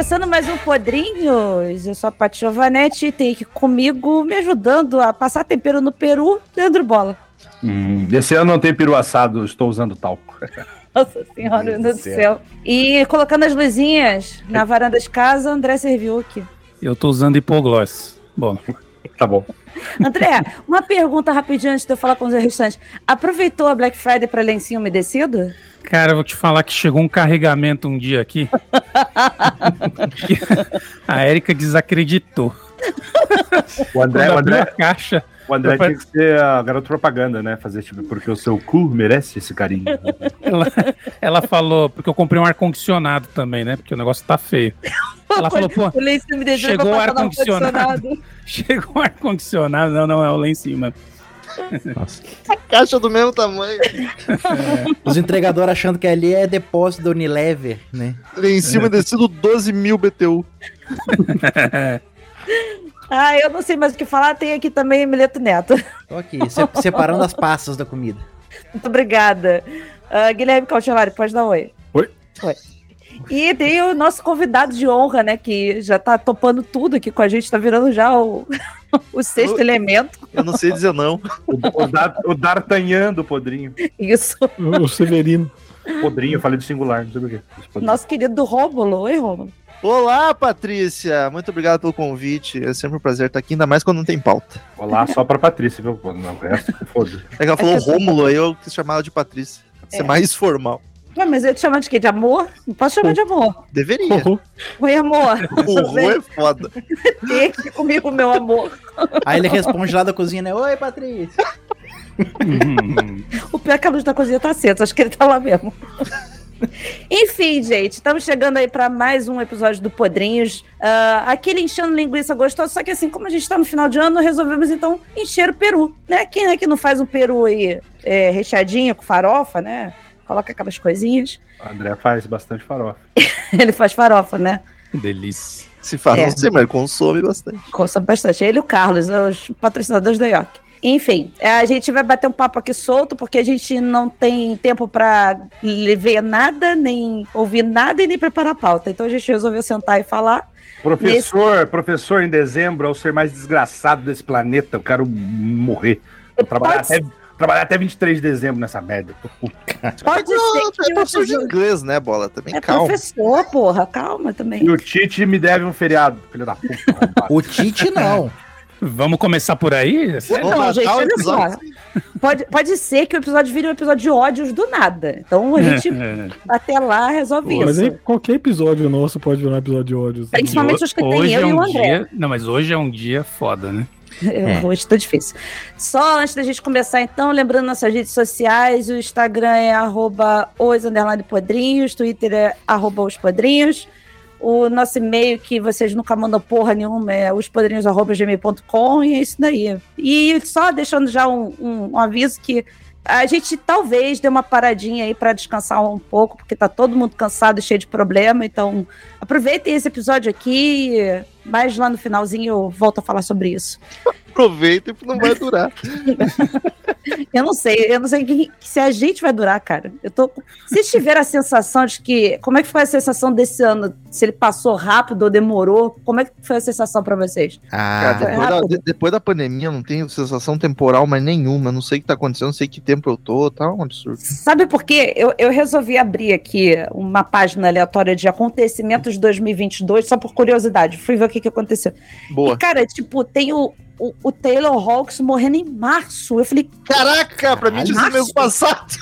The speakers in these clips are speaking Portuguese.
Começando mais um Podrinhos. Eu sou a Paty Giovanetti e tem aqui comigo, me ajudando a passar tempero no peru, Leandro Bola. Hum, esse ano não tem peru assado, estou usando talco. Nossa senhora do céu. E colocando as luzinhas na varanda de casa, André Serviuc. Eu tô usando hipogloss. Bom, Tá bom. André, uma pergunta rapidinho antes de eu falar com os restantes. Aproveitou a Black Friday para lencinho umedecido? cara, eu vou te falar que chegou um carregamento um dia aqui. a Érica desacreditou. O André, o André, a caixa. O André tinha que ser a garota propaganda, né? Fazer tipo, porque o seu cu merece esse carinho. Ela, ela falou, porque eu comprei um ar-condicionado também, né? Porque o negócio tá feio. Ela falou, pô, O chegou o ar-condicionado. chegou um ar-condicionado. Não, não, é o lá em cima. A caixa do mesmo tamanho. Os entregadores achando que ali é depósito da Unilever, né? Ali em cima descido 12 mil BTU. Ah, eu não sei mais o que falar. Tem aqui também Mileto Neto. Tô aqui, se- separando as pastas da comida. Muito obrigada. Ah, Guilherme Cautelari, pode dar oi. Oi. Oi. E tem o nosso convidado de honra, né? Que já tá topando tudo aqui com a gente, tá virando já o, o sexto Oi. elemento. Eu não sei dizer não. O, o, Dar- o D'Artagnan do Podrinho. Isso. O Severino. Podrinho, eu falei do singular, não sei por quê. Esse podrinho. Nosso querido Rômulo. Oi, Rômulo. Olá, Patrícia. Muito obrigado pelo convite. É sempre um prazer estar aqui, ainda mais quando não tem pauta. Olá, só pra Patrícia, viu? Não, resto, foda É que ela falou É que eu- Rômulo, aí eu quis chamar ela de Patrícia. Ser É. mais formal. Ué, mas eu te chamar de quê? De amor? Não posso chamar de amor. Deveria. Oi, amor. O Rô é foda. Tem aqui comigo, meu amor. Aí ele responde lá da cozinha, né? Oi, Patrícia. O pior é que a luz da cozinha tá acesa, acho que ele tá lá mesmo. Enfim, gente, estamos chegando aí para mais um episódio do Podrinhos. Ah, aquele enchendo linguiça gostoso, só que assim, como a gente tá no final de ano, resolvemos então encher o peru, né? Quem é que não faz um peru aí é, recheadinho com farofa, né? Coloca aquelas coisinhas. O André faz bastante farofa. Ele faz farofa, né? Delícia. Se faz, É. não sei, mas consome bastante. Consome bastante. Ele e o Carlos, os patrocinadores da IOC. Enfim, é, a gente vai bater um papo aqui solto, porque a gente não tem tempo para ver nada, nem ouvir nada e nem preparar a pauta. Então a gente resolveu sentar e falar. Professor, professor em dezembro é o ser mais desgraçado desse planeta. Eu quero morrer. Vou trabalhar, Pode, até, trabalhar até 23 de dezembro nessa merda. pode ser é que o professor de inglês, né, Bola? Também É calma. professor, porra, calma também. E o Tite me deve um feriado, filho da puta. O Tite não. Vamos começar por aí? Não, matar gente, o olha só. Pode, pode ser que o episódio vire um episódio de ódios do nada. Então a gente até lá resolve Mas isso. aí qualquer episódio nosso pode virar um episódio de ódio. assim. Principalmente os que tem hoje eu é e o um André. dia. Não, mas hoje é um dia foda, né? É, Hoje tá difícil. Só antes da gente começar, então, lembrando nossas redes sociais, o Instagram é arroba os podrinhos, Twitter é arroba os podrinhos. O nosso e-mail, que vocês nunca mandam porra nenhuma, é ospodrinhos.gmail.com e é isso daí. E só deixando já um, um- um aviso que a gente talvez dê uma paradinha aí para descansar um pouco, porque tá todo mundo cansado e cheio de problema. Então, aproveitem esse episódio aqui, mas lá no finalzinho eu volto a falar sobre isso. Aproveita e não vai durar. Eu não sei, eu não sei que- se a gente vai durar, cara. Eu tô. Vocês tiveram a sensação de que. Como é que foi a sensação desse ano? Se ele passou rápido ou demorou? Como é que foi a sensação pra vocês? Cara, Ah, foi depois, da, de- depois da pandemia, eu não tenho sensação temporal mais nenhuma. Não sei o que tá acontecendo, não sei que tempo eu tô, tá um absurdo. Sabe por quê? Eu, eu resolvi abrir aqui uma página aleatória de acontecimentos de 2022, só por curiosidade. Fui ver o que, que aconteceu. Boa. E, cara, tipo, tem o, o, o Taylor Hawks morrendo em março. Eu falei, Caraca, pra mim tinha sido mês passado.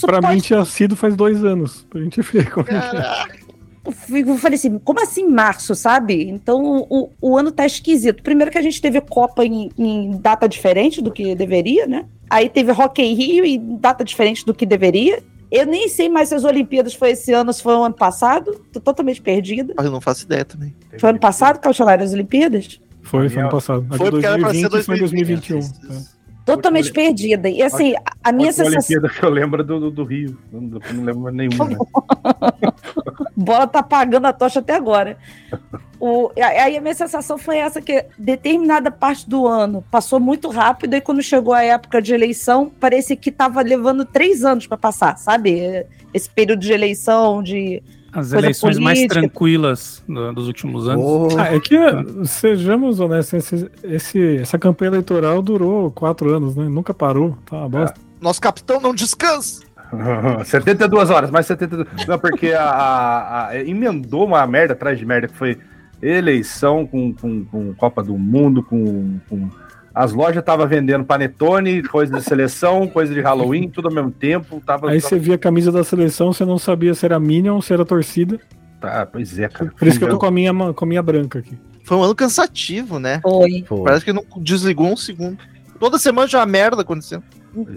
Pra pode mim tinha sido faz dois anos. Pra gente ver como é que é. Caraca. Eu fico- eu falei assim, como assim março, sabe? Então o, o ano tá esquisito. Primeiro que a gente teve Copa em, em data diferente do que deveria, né? Aí teve Rock in Rio em data diferente do que deveria. Eu nem sei mais se as Olimpíadas foi esse ano, se foi o ano passado. Tô totalmente perdida. Eu não faço ideia também. Foi ano passado, Cautelar, as Olimpíadas? Foi, foi ano passado. A de Foi porque era pra ser 2020 foi em 2020. 2021. é. Totalmente perdida. E assim, a, a minha A sensação. Olimpíada que eu lembro do, do, do Rio. Não, não lembro nenhuma. né? Bola tá apagando a tocha até agora. O, e aí a minha sensação foi essa, que determinada parte do ano passou muito rápido, e quando chegou a época de eleição, parecia que tava levando três anos para passar, sabe? Esse período de eleição, de As eleições mais política. tranquilas do- dos últimos anos. Ô, Ah, é que, sejamos honestos, esse, esse- essa campanha eleitoral durou quatro anos, né? Nunca parou. Tá uma bosta. Nosso capitão não descansa. 72 horas, mais 72. Não, porque a, a- a- emendou uma merda atrás de merda, que foi eleição com, com, com Copa do Mundo, com. com- as lojas estavam vendendo panetone, coisa de seleção, coisa de Halloween, tudo ao mesmo tempo. Tava, Aí você via a camisa da seleção, você não sabia se era Minion ou se era torcida. Tá, pois é, cara. Por isso que eu tô com a minha, com a minha branca aqui. Foi um ano cansativo, né? Foi. pô. Parece que não desligou um segundo. Toda semana já uma merda acontecendo.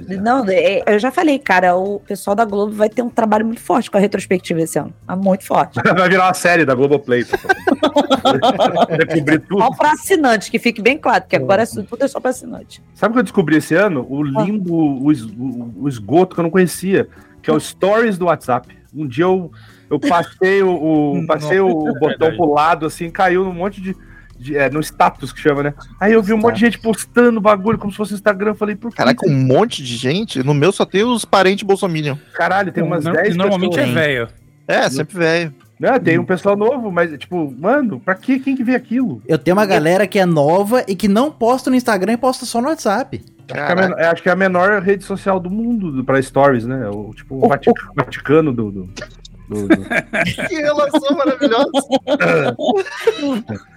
É. Não, é, eu já falei, cara, o pessoal da Globo vai ter um trabalho muito forte com a retrospectiva esse ano. Ah, Muito forte. Vai virar uma série da Globoplay. tá? Descobri tudo. Só pra assinante, que fique bem claro, porque agora é tudo é só pra assinante. Sabe o que eu descobri esse ano? O limbo, o, es- o- o esgoto que eu não conhecia, que é o Stories do WhatsApp. Um dia eu, eu passei, o, o- passei o botão verdade. pro lado, assim, caiu num monte de. De- é, no status que chama, né? Aí eu vi um monte de gente postando bagulho como se fosse Instagram. Eu falei, por que? Caraca, um monte de gente. No meu só tem os parentes bolsominion. Caralho, tem umas Não- 10 normalmente pessoas. é velho. É, sempre velho. Né, tem um pessoal novo, mas, tipo, mano, pra que quem que vê aquilo? Eu tenho uma galera que é nova e que não posta no Instagram e posta só no WhatsApp. Acho que, é a menor, acho que é a menor rede social do mundo do- pra stories, né? O, tipo, o O- Vati- Vaticano do. do- Que relação maravilhosa.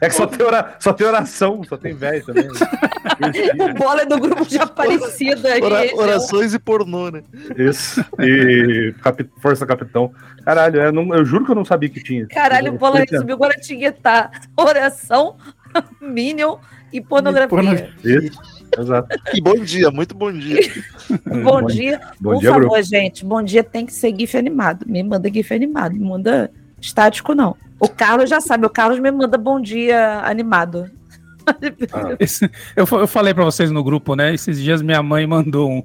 É que só tem, ora- só tem oração, só tem velho também. né? O bola é do grupo de Aparecida aí. Ora- orações e pornô, né? Isso. E Capi- Força Capitão. Caralho, eu, não- eu juro que eu não sabia que tinha. Caralho, o bola resumiu agora tinha tá oração, Minion e pornografia. pornografia. Isso. Exato. E bom dia, muito bom dia. Bom dia. Bom Por dia, favor, Bruno. gente. Bom dia tem que ser GIF animado. Me manda GIF animado. Me manda estático, não. O Carlos já sabe. O Carlos me manda bom dia animado. Esse- eu, eu falei pra vocês no grupo, né? Esses dias minha mãe mandou um-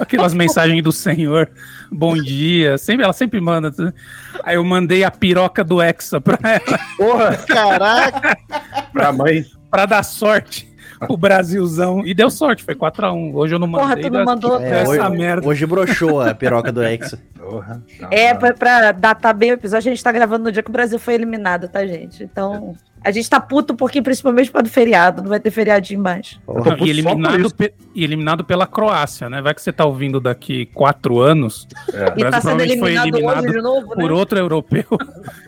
aquelas mensagens do Senhor, bom dia, sempre, ela sempre manda. Aí eu mandei a piroca do Hexa pra ela, Porra, Caraca, pra mãe. pra dar sorte pro Brasilzão. E deu sorte, foi 4x1. Hoje eu não mandei. Porra, tu não das- mandou. É, essa hoje, merda. hoje broxou a piroca do Hexa. Porra. Não, É, não. pra, pra datar bem o episódio, a gente tá gravando no dia que o Brasil foi eliminado, tá, gente? Então, a gente tá puto porque, principalmente para do feriado, não vai ter feriadinho mais. E eliminado, pe- e eliminado pela Croácia, né? Vai que você tá ouvindo daqui quatro anos. É. E Brasil tá sendo provavelmente foi eliminado, eliminado hoje de novo, né? por outro europeu.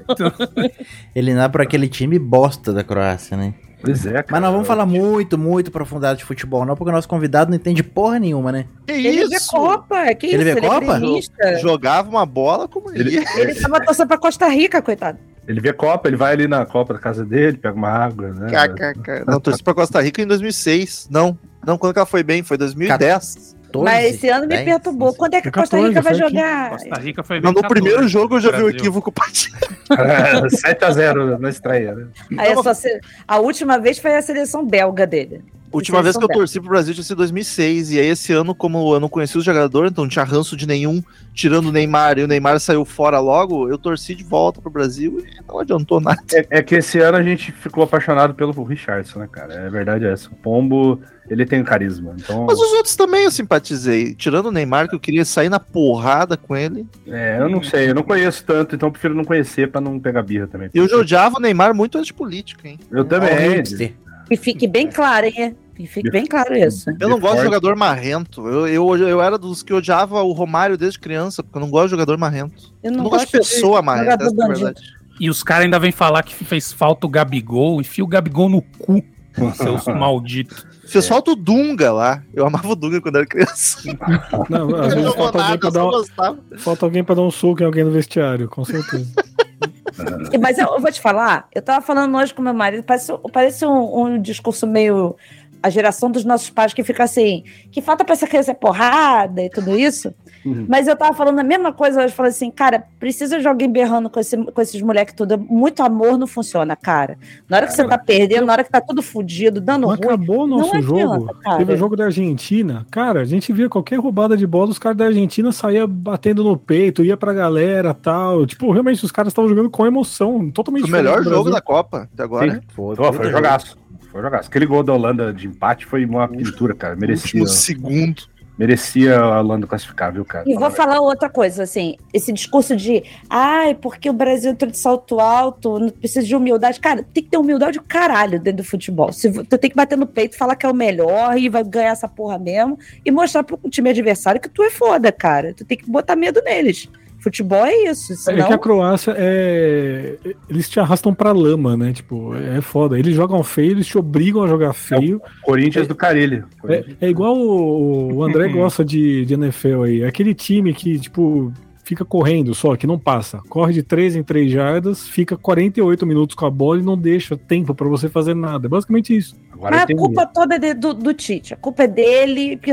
Eliminar por aquele time bosta da Croácia, né? Pois é, cara. Mas nós vamos falar muito, muito aprofundado de futebol, não, porque o nosso convidado não entende porra nenhuma, né? que Ele vê isso? Copa, que Ele isso? vê Ele Copa? é gremista. Jogava uma bola como ele. Ele, Ele tava torcendo pra Costa Rica, coitado. ele vê Copa, ele vai ali na Copa da casa dele, pega uma água, né? Não, torci pra Costa Rica em 2006. Não, não, quando que ela foi bem? Foi 2010. 12, Mas esse ano me 10, perturbou. Quando é que a 14, Costa Rica vai jogar? Costa Rica foi Não, no primeiro 14, jogo eu já vi o equívoco partido. 7x0 na estreia, né? Aí é só se- A última vez foi a seleção belga dele. A última vez que eu torci pro Brasil tinha sido 2006. E aí, esse ano, como eu não conhecia os jogadores, então não tinha ranço de nenhum, tirando o Neymar, e o Neymar saiu fora logo, eu torci de volta pro Brasil e não adiantou nada. É, é que esse ano a gente ficou apaixonado pelo Richardson, né, cara? É verdade essa. O Pombo, ele tem carisma. Então, Mas os outros também eu simpatizei. Tirando o Neymar, que eu queria sair na porrada com ele. é, eu não sei, eu não conheço tanto, então eu prefiro não conhecer pra não pegar birra também. E eu já odiava o Neymar muito antes de política, hein? Eu também. hipster. Que fique bem claro, hein? Fique bem claro isso. Eu não De gosto de jogador marrento. Eu, eu, eu era dos que odiava o Romário desde criança, porque eu não gosto de jogador marrento. Eu Eu não, gosto de pessoa marrenta, jogador essa é a verdade. E os caras ainda vêm falar que fez falta o Gabigol, enfia o Gabigol no cu, seus malditos. Fez falta o Dunga lá. Eu amava o Dunga quando era criança. Não, às vezes não falta alguém, nada, pra eu dar um, falta alguém pra dar um soco em alguém no vestiário, com certeza. Mas eu, eu vou te falar, eu tava falando hoje com meu marido, parece, parece um, um discurso meio. A geração dos nossos pais que fica assim, que falta pra essa criança é porrada e tudo isso. Uhum. Mas eu tava falando a mesma coisa hoje, falei assim, cara, precisa de alguém berrando com, esse, com esses moleques tudo. Muito amor não funciona, cara. Na hora que você tá perdendo, na hora que tá tudo fudido, dando ruim. acabou o nosso não jogo. adianta, cara. Teve o jogo da Argentina. Cara, a gente via qualquer roubada de bola, os caras da Argentina saíam batendo no peito, ia pra galera tal. Tipo, realmente, os caras estavam jogando com emoção. Totalmente Foi o melhor jogo da. Copa até agora. Sim. Foi, Pô, foi um jogaço. Foi um jogaço. Aquele gol da Holanda de empate foi uma pintura, cara. Merecia. Último segundo. Merecia a Holanda classificar, viu, cara? E vou falar outra coisa, assim, esse discurso de ai, porque o Brasil entrou de salto alto, não precisa de humildade. Cara, tem que ter humildade o caralho dentro do futebol. Se, tu tem que bater no peito, falar que é o melhor e vai ganhar essa porra mesmo e mostrar pro time adversário que tu é foda, cara. Tu tem que botar medo neles. Futebol é isso, É senão... que a Croácia é. Eles te arrastam pra lama, né? Tipo, é foda. Eles jogam feio, eles te obrigam a jogar feio. Corinthians do Carilho. É, é igual o, o André gosta de, de NFL aí. É aquele time que, tipo, fica correndo só, que não passa. Corre de 3 em 3 jardas, fica 48 minutos com a bola e não deixa tempo pra você fazer nada. É basicamente isso. Agora Mas a culpa toda é de- do, do Tite. A culpa é dele, porque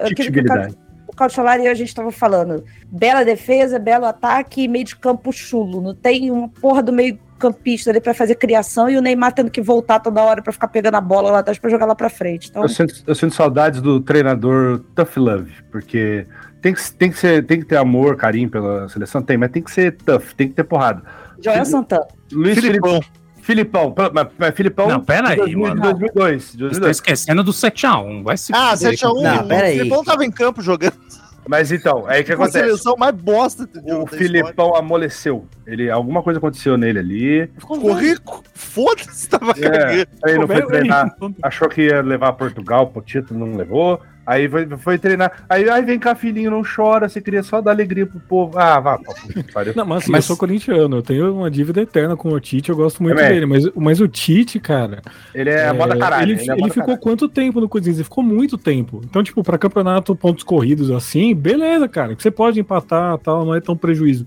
aquilo Cautelar e eu, a gente estava falando. Bela defesa, belo ataque e meio de campo chulo. Não tem uma porra do meio campista ali pra fazer criação e o Neymar tendo que voltar toda hora pra ficar pegando a bola lá atrás pra jogar lá pra frente. Então, Eu sinto, eu sinto saudades do treinador Tough Love, porque tem que, tem, que ser, tem que ter amor, carinho pela seleção, tem, mas tem que ser tough, tem que ter porrada. Joel Santana. Luiz Filipão. Filipão, mas, mas Filipão. Não, pera de aí, 2000, mano. 2002. Você tá 2002. esquecendo do 7x1. Vai se Ah, fuder. 7x1. Não, pera aí. O Filipão tava em campo jogando. Mas então, aí o que a acontece? seleção mais bosta. O. Filipão amoleceu. Ele, alguma coisa aconteceu nele ali. Ficou rico. Foda-se, tava É, cagando. aí não foi treinar. Achou que ia levar Portugal pro título, não levou. Aí foi, foi treinar. Aí, aí vem cá, filhinho, não chora. Você queria só dar alegria pro povo. Ah, vá, pariu. Não, mas assim, Mas- eu sou corintiano, eu tenho uma dívida eterna com o Tite, eu gosto muito Também. dele, mas, mas o Tite, cara. Ele é, moda caralho. Ele, Ele, é ele ficou caralho. quanto tempo no Corinthians? Ele ficou muito tempo. Então, tipo, pra campeonato pontos corridos assim, beleza, cara. Que você pode empatar tal, não é tão prejuízo.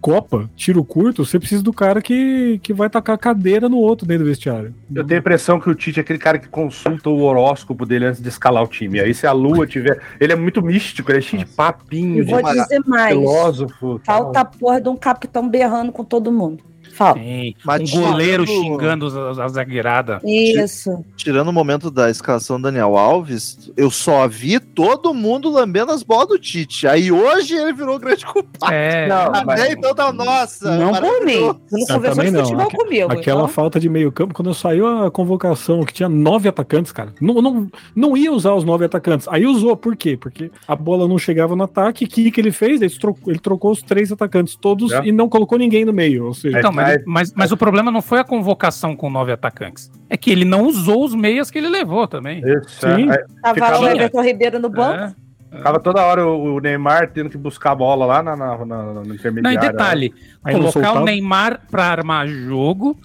Copa, tiro curto, você precisa do cara que, que vai tacar a cadeira no outro dentro do vestiário. Eu tenho a impressão que o Tite é aquele cara que consulta o horóscopo dele antes de escalar o time. Aí se a lua tiver. Ele é muito místico, ele é cheio de papinho, de vou dizer mais. filósofo. tal. Falta a porra de um capitão berrando com todo mundo. Falta. Tem. Mas Um goleiro tirando- xingando os- a zagueirada. Isso. Tirando o momento da escalação do Daniel Alves, eu só vi todo mundo lambendo as bolas do Tite. Aí hoje ele virou o grande culpado. É. Não, Até mas- então tá, nossa. Não por mim. Você não conversou de futebol Aque- comigo. Aquela então- falta de meio campo, quando saiu a convocação, que tinha nove atacantes, cara, não, não, não ia usar os nove atacantes. Aí usou, por quê? Porque a bola não chegava no ataque, o que, que ele fez? Ele trocou, ele trocou os três atacantes todos É. e não colocou ninguém no meio. Ou seja, Então, mas, Mas- mas, mas o problema não foi a convocação com nove atacantes. É que ele não usou os meias que ele levou também. Isso, Sim. é. Tava Ficava- lá o Everton Ribeiro no banco. É. Ficava toda hora o Neymar tendo que buscar a bola lá na, na, na, no Não, e intermediário. detalhe, Aí colocar o Neymar pra armar jogo,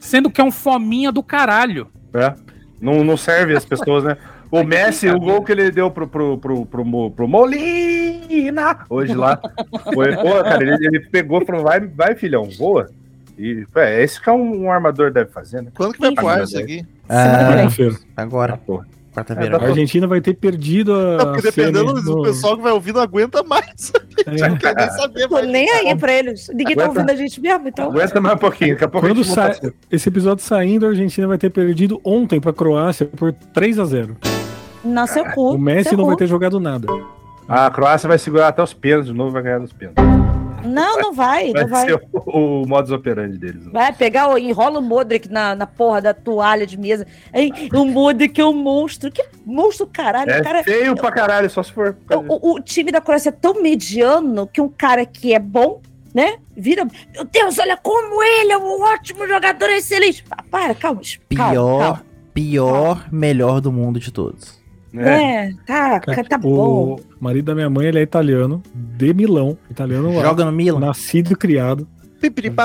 sendo que é um fominha do caralho. É. Não, não serve as pessoas, né? O Messi, o gol que ele deu pro, pro, pro, pro, pro Molina hoje lá. Foi, pô, cara, ele, ele pegou e falou: vai, vai, filhão, voa. E é, é isso que é um, um armador deve fazer, né? Quando que vai pro ar isso aqui? Ah, quarta-feira. agora, Ah, porra. quarta-feira. A Argentina vai ter perdido a. Não, porque dependendo do no- pessoal que vai ouvir, não aguenta mais. É. Quer nem saber Tô mais. nem aí pra eles. Ninguém tá Aguenta. ouvindo a gente mesmo, então. Aguenta mais um pouquinho, daqui a pouco a Quando sai, esse episódio saindo, a Argentina vai ter perdido ontem pra Croácia por 3 a 0 Não, seu cu. O Messi não cu. vai ter jogado nada. A Croácia vai segurar até os pênaltis de novo vai ganhar dos pênaltis. Não, não vai. Vai Não vai. ser o, o modus operandi deles. né? Vai pegar, o, enrola o Modric na, na porra da toalha de mesa. Aí, o Modric é um monstro. Que monstro, caralho. É cara, feio pra caralho, só se for. o, o time da Croácia é tão mediano que um cara que é bom, né? Vira. Meu Deus, olha como ele é um ótimo jogador, é excelente. Para, calma. calma, Pior, calma. pior, melhor do mundo de todos. É. É, tá, Cara, tá bom. O marido da minha mãe, ele é italiano, de Milão. Italiano lá, Joga no Milan. nascido e criado.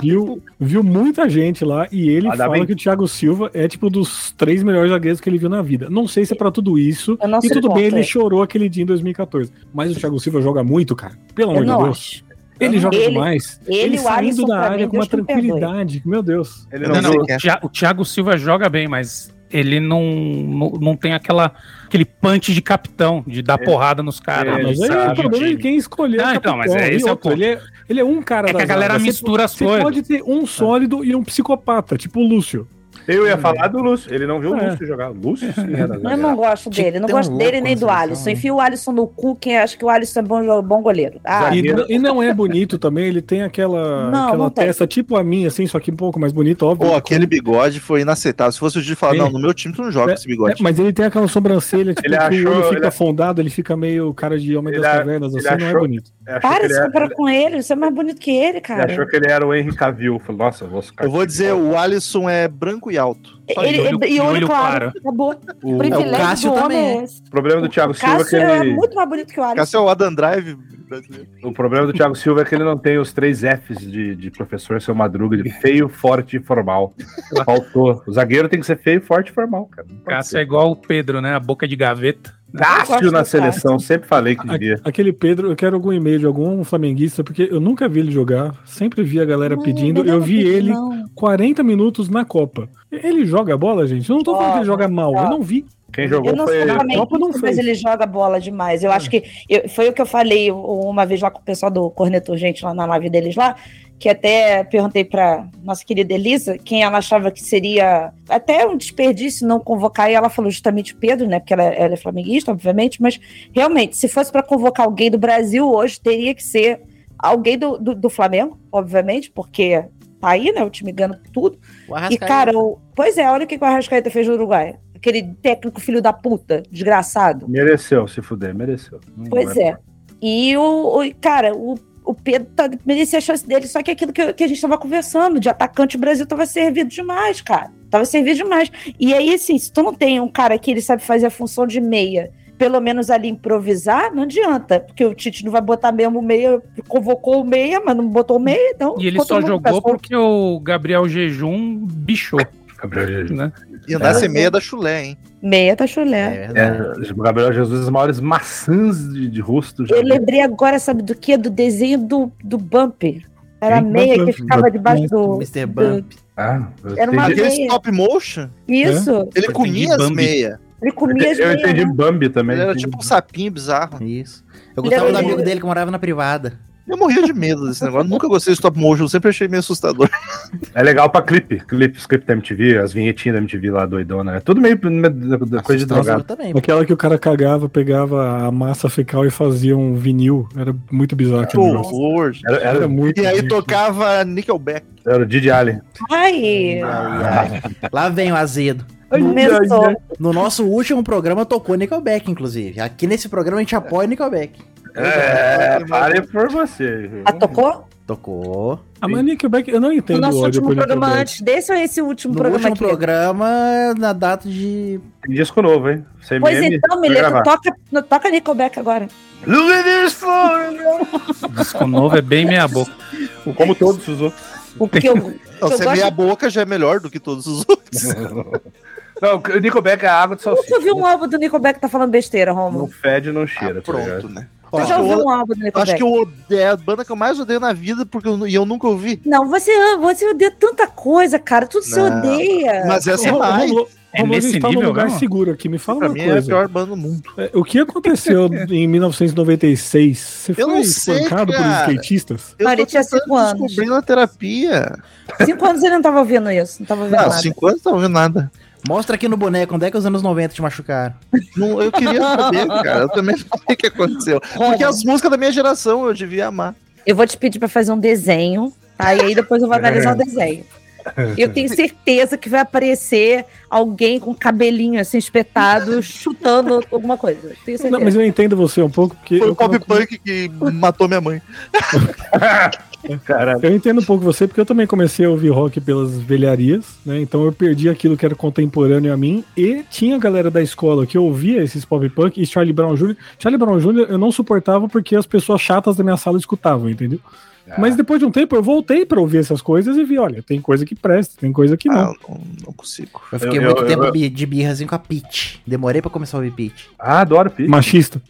Viu, viu muita gente lá e ele Ah, fala bem. que o Thiago Silva é tipo dos três melhores zagueiros que ele viu na vida. Não sei se é pra tudo isso. E tudo bem, ele ele. chorou aquele dia em 2014. Mas o Thiago Silva joga muito, cara. Pelo amor de Deus. acho. Ele joga Ele- demais. ele Ele, saindo da área mim, com uma tranquilidade. Meu Deus. Ele Não, não, não, o Thiago Silva joga bem, mas ele não, não, não tem aquela, aquele punch de capitão, de dar É. porrada nos caras. É, Mas aí o sabe, problema é quem escolheu. Não, o então, mas é esse é o ponto. ele, é, ele é um cara É da que a galera zaga. Você- mistura as Você coisas. pode ter um sólido e um psicopata, tipo o Lúcio. Eu ia falar do Lúcio. Ele não viu o É. Lúcio jogar. Lúcio sim era Eu não gosto dele, não um gosto dele nem do seleção, Alisson. Enfia o Alisson no cu, quem acha que o Alisson é bom, bom goleiro. Ah, E, Zagueiro. n- e não é bonito também, ele tem aquela, Não, aquela não tem. testa tipo a minha, assim, só que um pouco mais bonito, óbvio. Pô, aquele bigode foi inaceitável. Se fosse o de falar, Sim. não, no meu time tu não joga com esse É, bigode. mas ele tem aquela sobrancelha, tipo, Ele que o achou- olho fica ele- afundado, ele fica meio cara de homem Ele das cavernas, assim, não é achou- bonito. Achou para de ele se era- comparar com ele, você é mais bonito que ele, Ele cara. achou que ele era o Henry Cavill. Falei, nossa, eu vou ficar Eu vou dizer, o Alisson é branco e alto. Só Ele, olho- e e olho, olho claro, claro. acabou. o, O privilégio É, o Cássio do homem também é é. esse. o problema do Thiago O Silva é que Cássio é ele. muito mais bonito que o Alisson. Cássio é o Adam Drive brasileiro. O problema do Thiago Silva é que ele não tem os três Fs de, de professor seu Madruga, de feio, forte e formal. Faltou. O zagueiro tem que ser feio, forte e formal, cara. Cássio ser. é igual o Pedro, né? A boca de gaveta. Cássio na seleção, sempre falei que devia. Aquele Pedro, eu quero algum e-mail de algum flamenguista, porque eu nunca vi ele jogar, sempre vi a galera Não, pedindo, ele eu vi ele não. 40 minutos na Copa. Ele joga bola, gente? Eu não tô falando que ele Joga, mal, eu não vi. Quem jogou Eu não foi. sou Copa não mas fez. ele joga bola demais. Eu acho que eu- foi o que eu falei uma vez lá com o pessoal do Corneto Urgente, lá na live deles lá, que até perguntei para nossa querida Elisa quem ela achava que seria até um desperdício não convocar, e ela falou justamente o Pedro, né? Porque ela, ela é flamenguista, obviamente, mas realmente, se fosse para convocar alguém do Brasil hoje, teria que ser alguém do, do, do Flamengo, obviamente, porque tá aí, né? O time ganhando tudo. O E, cara, o... pois é, olha o que o Arrascaeta fez no Uruguai. Aquele técnico filho da puta, desgraçado. Mereceu se fuder, mereceu. Não Pois é. E o, o- cara, o, o Pedro tá, merecia a chance dele, só que aquilo que, que a gente tava conversando, de atacante o Brasil tava servido demais, cara. Tava servido demais. E aí, assim, se tu não tem um cara que ele sabe fazer a função de meia, pelo menos ali improvisar, não adianta, porque o Tite não vai botar mesmo o meia, convocou o meia, mas não botou o meia, então. E ele só jogou porque o Gabriel Jejum bichou, Gabriel Jesus. né? E andar sem meia da chulé, hein? Meia tá chulé. É. É, Gabriel Jesus, as maiores maçãs de, de rosto. já Eu lembrei agora, sabe do que? Do desenho do, do Bumper. Era a meia que ficava debaixo do. Mr. do- Bump. Ah, eu Era uma meia. Aquele stop motion, Isso. ele entendi comia as meias. Ele comia as Eu meias. entendi né? Bambi também. Ele era tipo um sapinho bizarro. Isso. Eu Ele gostava era do amigo dele que morava na privada. Eu morria de medo desse negócio. Nunca gostei de stop motion, eu sempre achei meio assustador. É legal pra clipe, clipe, clipe da MTV, as vinhetinhas da MTV lá doidona. É tudo meio coisa de Assustador drogado. também. Aquela que o cara cagava, pegava a massa fecal e fazia um vinil. Era muito bizarro Que aquele negócio. horror. Era, Era era, muito E aí ridículo. tocava Nickelback. era o Didi Allen. Ai, Ai, ai. Lá vem o azedo. começou. No nosso último programa tocou Nickelback, inclusive. Aqui nesse programa a gente apoia Nickelback. É, pare por você. Ah, tocou? Tocou. Ah, mas Nickelback, eu não O entendo nosso o ódio último programa antes desse ou esse último No programa último aqui? programa, na data de. Tem disco novo, hein? Sem Pois então, Mileto, toca, toca Nickelback agora. Look at this phone! Disco novo é bem meia boca. Como todos os outros. Porque eu, Não, eu se é gosto- meia boca já é melhor do que todos os outros. Não, o Nickelback é água de nunca salsicha. ouvi um álbum do Nickelback que tá falando besteira, Não Romulo. fede, não cheira. Ah, tá ligado? pronto, né? Ó, Você já acho ouviu eu- um álbum do Acho Nickelback? que eu odeio, é a banda que eu mais odeio na vida, porque eu, e eu nunca ouvi. Não, você, você odeia tanta coisa, cara. Tudo você Não, rodeia. Mas essa é mais. É Romulo, a nesse tá num nível lugar mesmo? seguro aqui. Me fala Pra uma mim é a coisa. pior banda do mundo. É, O que aconteceu em 1996? Você Eu foi não sei, espancado por skatistas? Eu tinha cinco anos. descobrir na terapia. Cinco anos ele não tava ouvindo isso. Não tava ouvindo Não, nada. cinco anos não ouvindo nada. Mostra aqui no boneco onde é que os anos 90 te machucaram. Não, eu queria saber, cara. Eu também não sei o que aconteceu. Porque as músicas da minha geração eu devia amar. Eu vou te pedir pra fazer um desenho, tá? E aí depois eu vou analisar o desenho. Eu tenho certeza que vai aparecer alguém com cabelinho assim espetado chutando alguma coisa. Tenho certeza. Não, mas eu entendo você um pouco, porque Foi eu, o pop punk que matou minha mãe. Caralho. eu entendo um pouco você, porque eu também comecei a ouvir rock pelas velharias, né? Então eu perdi aquilo que era contemporâneo a mim. E tinha a galera da escola que ouvia esses pop punk e Charlie Brown Jr. Charlie Brown Jr. eu não suportava porque as pessoas chatas da minha sala escutavam, entendeu? Mas depois de um tempo eu voltei pra ouvir essas coisas e vi, olha, tem coisa que presta, tem coisa que não. Ah, não, não consigo. Eu fiquei Eu- muito eu- tempo eu- de birrazinho com a Peach. Demorei pra começar a ouvir Peach. Ah, adoro Pete. Machista.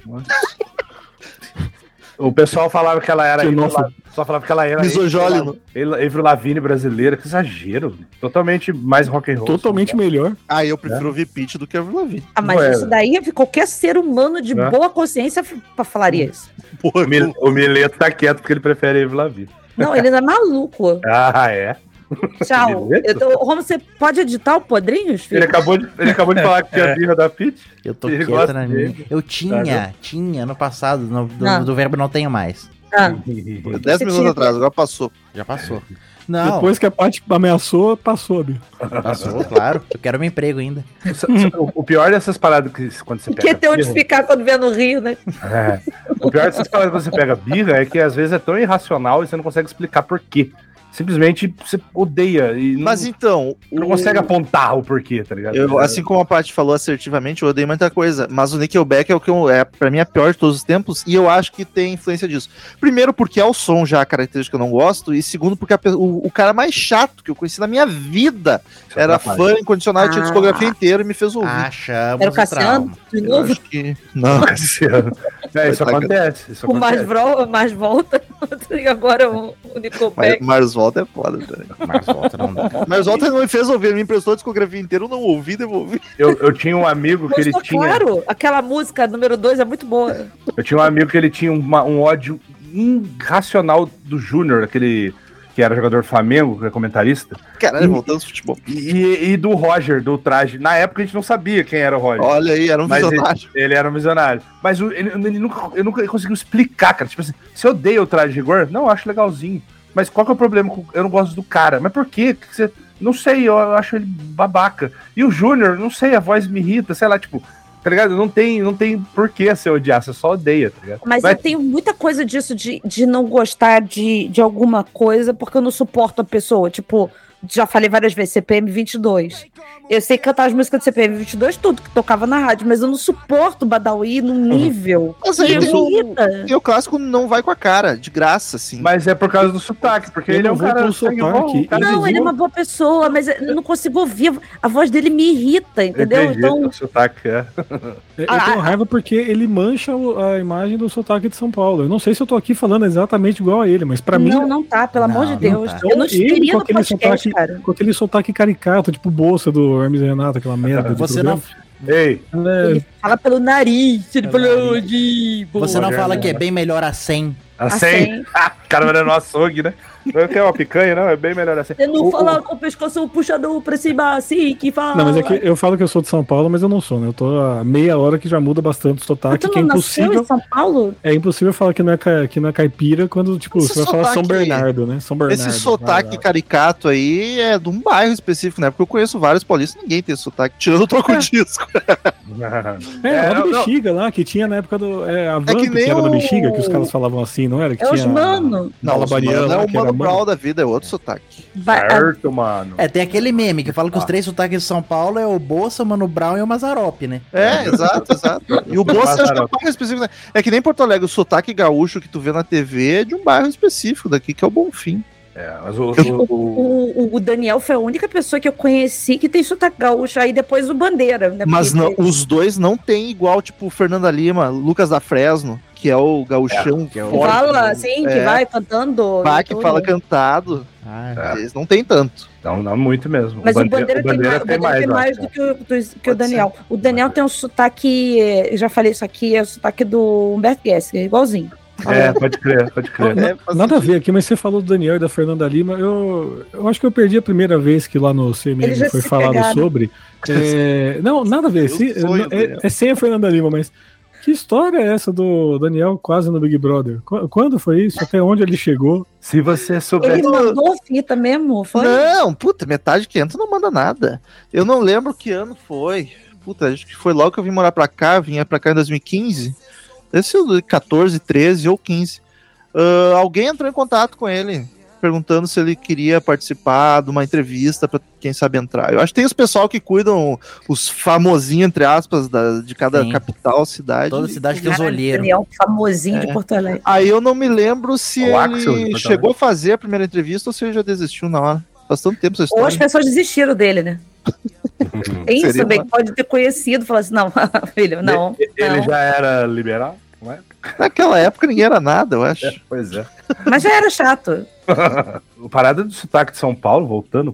O pessoal falava que ela era. Xenófobo. Só falava que ela era. Misogólino. Avril Lavigne brasileira, que exagero. Totalmente mais rock and roll. Totalmente melhor. Ah, eu prefiro ouvir Pitch do que Avril Lavigne. Ah, mas Ué. isso daí, qualquer ser humano de É. boa consciência falaria isso. Porra, O Mileto tá quieto porque ele prefere Avril Lavigne. Não, ele não é maluco. Ah, é? Tchau. Eu tô- Romulo, você pode editar o Podrinhos, filho? Ele acabou de, ele acabou de falar que tinha birra da Pete. Eu tô Ele quieta na minha. Eu tinha, tinha no passado, no- do, Ah. do verbo não tenho mais. Ah, Dez minutos tinha- atrás, agora passou. Já passou. Não, Depois que a Paty ameaçou, passou, Bia. passou, claro. Eu quero meu emprego ainda. o, pior dessas paradas que quando você que pega. ter onde birra- ficar quando vier no Rio, né? É. O pior dessas paradas quando você pega birra é que às vezes é tão irracional e você não consegue explicar por quê. Simplesmente você odeia e não, Mas então. não o- consegue apontar o porquê, tá ligado? Eu, assim como a Paty falou assertivamente, eu odeio muita coisa. Mas o Nickelback é o que eu, é, pra mim, é a pior de todos os tempos. E eu acho que tem influência disso. Primeiro, porque é o som já a característica que eu não gosto. E segundo, porque a o, o cara mais chato que eu conheci na minha vida Isso era atrapalha. fã incondicional, tinha Ah. discografia inteira e me fez ouvir. Achamos Era o o Cassiano, de Eu novo, acho que. Não. Cassiano. É, isso acontece. Isso o mais, acontece. vro- mais volta. e agora o, o Nickelback. Mars Volta é foda também. Mas volta não dá. Mars Volta não me fez ouvir, ele me emprestou a discografia inteira, eu não ouvi, devolvi. Eu, eu tinha um amigo que ele tinha. claro, aquela música número 2 é muito boa. Eu tinha um amigo que ele tinha uma- um ódio irracional do Júnior, aquele que era jogador do Flamengo, que é comentarista, Caralho, voltando ao futebol. e, e do Roger, do traje. Na época a gente não sabia quem era o Roger. Olha aí, era um Mas visionário. Ele era um visionário. Mas ele, ele nunca, eu nunca conseguiu explicar, cara. Tipo assim, você odeia o traje de rigor? Não, eu acho legalzinho. Mas qual que é o problema? Eu não gosto do cara. Mas por quê? Que você- Não sei, eu acho ele babaca. E o Júnior, não sei, a voz me irrita, sei lá, tipo, tá ligado? Não tem, não tem por que você odiar, você só odeia, tá ligado? Mas Vai- eu tenho muita coisa disso de, de não gostar de, de alguma coisa porque eu não suporto a pessoa. Tipo, já falei várias vezes, CPM 22. Eu sei cantar as músicas do CPM 22, tudo que tocava na rádio, mas eu não suporto Badawi num nível. Mas aí e o clássico não vai com a cara, de graça, assim. Mas é por causa do sotaque, porque Eu ele é não um cara sotaque, bom, cara Não, ele é uma boa pessoa, mas eu não consigo ouvir. A voz dele me irrita, entendeu? Entendi, Então, o sotaque, é. Eu Ah, tenho raiva porque ele mancha a imagem do sotaque de São Paulo. Eu não sei se eu tô aqui falando exatamente igual a ele, mas pra mim, não, não tá, pelo Não, amor de Deus. tá. Eu não queria com no podcast, sotaque- cara. com aquele sotaque caricato, tipo bolsa do Hermes Renato, aquela merda. de Você programa. Ei, É, Ele fala pelo nariz, ele Pelo falou nariz. de. Você não fala que é bem melhor a 100. A A 100. 100. o cara vai no açougue, né? Não é que é uma picanha, não? É bem melhor assim. Você não O- fala o- com o pescoço puxado pra cima assim, que fala. Não, mas é que eu falo que eu sou de São Paulo, mas eu não sou, né? Eu tô há meia hora que já muda bastante o sotaque, Tu que é impossível. em São Paulo? É impossível falar que não é, ca- que não é caipira quando, tipo, Esse você vai falar São Bernardo, né? São Bernardo. Esse sotaque vai caricato aí é de um bairro específico, né? Porque eu conheço vários paulistas, ninguém tem sotaque, tirando o troco disco. É, É, lá do. Bexiga, lá, que tinha na época do. É, a van que que, nem era do o- Bexiga, que os caras falavam assim, não era? Que É os tinha mano. Não, mano é o Mano mano. Brown da vida, é outro sotaque. A- Certo, mano. É, tem aquele meme que fala que os três sotaques de São Paulo é o Bolsa, o Mano Brown e o Mazarope, né? É, exato, exato. E o Bolsa é um bairro específico, né? É que nem Porto Alegre, o sotaque gaúcho que tu vê na TV é de um bairro específico daqui, que é o Bonfim. É, mas o, o- o- O, o Daniel foi a única pessoa que eu conheci que tem sotaque gaúcho, aí depois o Bandeira. Né? Mas não, os dois não tem igual, tipo, Fernanda Lima, Lucas da Fresno, que é o gauchão que é o- que forte, fala assim, que É. vai cantando. pá, que fala cantado. Ah, É. Eles não tem tanto. não, não muito mesmo. Mas o Bandeira, tem mais, o Bandeira tem mais acho. do que o, do- que o Daniel. O Daniel tem um sotaque, eu já falei isso aqui, é o sotaque do Humberto Gessinger, igualzinho. É, pode crer, pode crer. É, Nada a ver aqui, mas você falou do Daniel e da Fernanda Lima. Eu, eu acho que eu perdi a primeira vez que lá no CMM foi falado pegaram. sobre. É, não, nada a ver. Se- é, é sem a Fernanda Lima, mas que história é essa do Daniel quase no Big Brother? Qu- Quando foi isso? Até onde ele chegou? Se você Ele souber. mandou fita mesmo, foi? Não, puta, metade que entra não manda nada. Eu não lembro que ano foi. Puta, acho que foi logo que eu vim morar pra cá, vinha pra cá em 2015. Deve ser 14, 13 ou 15. Ah, alguém entrou em contato com ele, perguntando se ele queria participar de uma entrevista pra quem sabe entrar. Eu acho que tem os pessoal que cuidam, os famosinhos, entre aspas, da- de cada Sim. capital, cidade. toda cidade tem os olheiros. Daniel famosinho de É. Porto Alegre. Aí eu não me lembro se O Axel, ele então, chegou a fazer a primeira entrevista ou se ele já desistiu na hora. Faz tanto tempo essa Ou as história. pessoas desistiram dele, né? Tem isso Seria também, uma- que pode ter conhecido, falar assim, não, filho, não. Ele não. já era liberal, não é? Naquela época ninguém era nada, eu acho. Pois é. Mas já era chato. O parada do sotaque de São Paulo, voltando,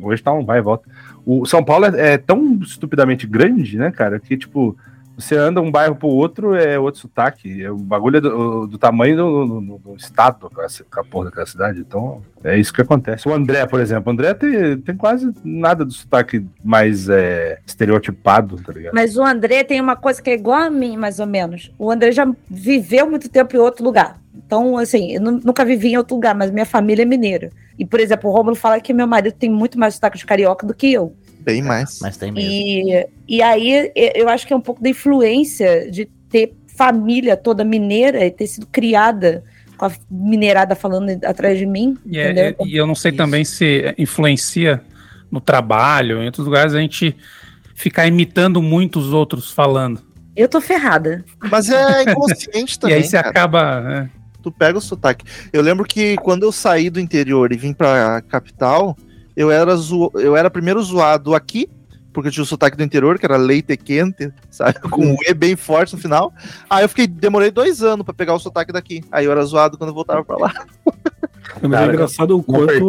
hoje tá um vai e volta. O São Paulo é, é tão estupidamente grande, né, cara, que tipo, Você anda um bairro pro outro, é outro sotaque. É, o bagulho é do, do tamanho do, do- do estado com a porra daquela cidade. Então, é isso que acontece. O André, por exemplo, o André tem, tem quase nada do sotaque mais é, estereotipado, tá ligado? Mas o André tem uma coisa que é igual a mim, mais ou menos. O André já viveu muito tempo em outro lugar. Então, assim, eu nu- nunca vivi em outro lugar, mas minha família é mineira. E, por exemplo, o Romulo fala que meu marido tem muito mais sotaque de carioca do que eu. Bem mais. Mas tem mesmo. E, e aí e- eu acho que é um pouco da influência de ter família toda mineira e ter sido criada com a mineirada falando atrás de mim. E, é- e eu não sei Isso. também se influencia no trabalho, em outros lugares, a gente ficar imitando muitos outros falando. Eu tô ferrada. Mas é inconsciente e também. aí você cara. acaba. né? Tu pega o sotaque. Eu lembro que quando eu saí do interior e vim pra capital, eu era, zo... eu era primeiro zoado aqui, porque eu tinha o sotaque do interior, que era leite quente, sabe? Com o E bem forte no final. Aí eu fiquei, demorei dois anos pra pegar o sotaque daqui. Aí eu era zoado quando eu voltava pra lá. Mas Cara, é engraçado o Não quanto,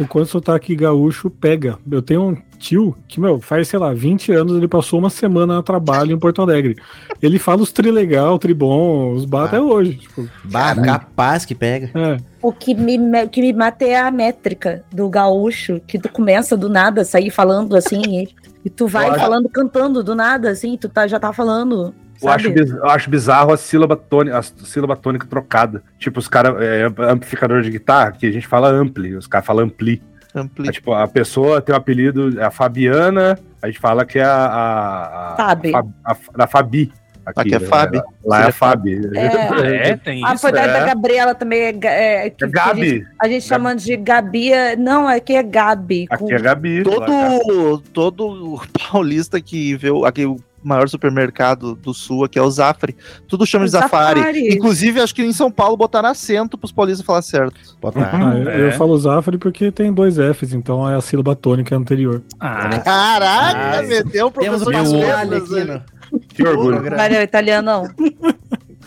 o quanto o sotaque gaúcho pega. Eu tenho um tio que, meu, faz, sei lá, 20 anos ele passou uma semana a trabalho em Porto Alegre. Ele fala os trilegal, tribom, os bar até hoje. Tipo, Bah, capaz que pega. é. O que me, que me mata é a métrica do gaúcho, que tu começa do nada a sair falando assim, e, e tu vai falando, cantando do nada, assim, tu tá, já tá falando. Eu acho, eu acho bizarro a sílaba tônica, a sílaba tônica trocada. Tipo, os caras, é, amplificador de guitarra, que a gente fala ampli, os caras falam ampli. Ampli. É, tipo, a pessoa tem o apelido, é a Fabiana, a gente fala que é a. a, a Fabi. A, a, a Fabi. Aqui é né? Fabi. Lá é a Fabi. É. É, tem A isso. foi da, é. da Gabriela também é, é, que- É que A gente, Gabi. a gente chamando de Gabi, é- não, aqui é Gabi. Aqui é Gabi. é Gabi. Todo, todo paulista que vê aqui, o maior supermercado do sul, aqui é o Zafari. Tudo chama O de Zafari. Zafari. Inclusive, acho que em São Paulo botaram acento pros paulistas falar certo. Ah, eu, eu É. falo Zafari porque tem dois Fs, então é a sílaba tônica anterior. Ah, Caraca, Ah, meteu o Temos professor muralha letras, aqui né? Que orgulho. Valeu, italianão.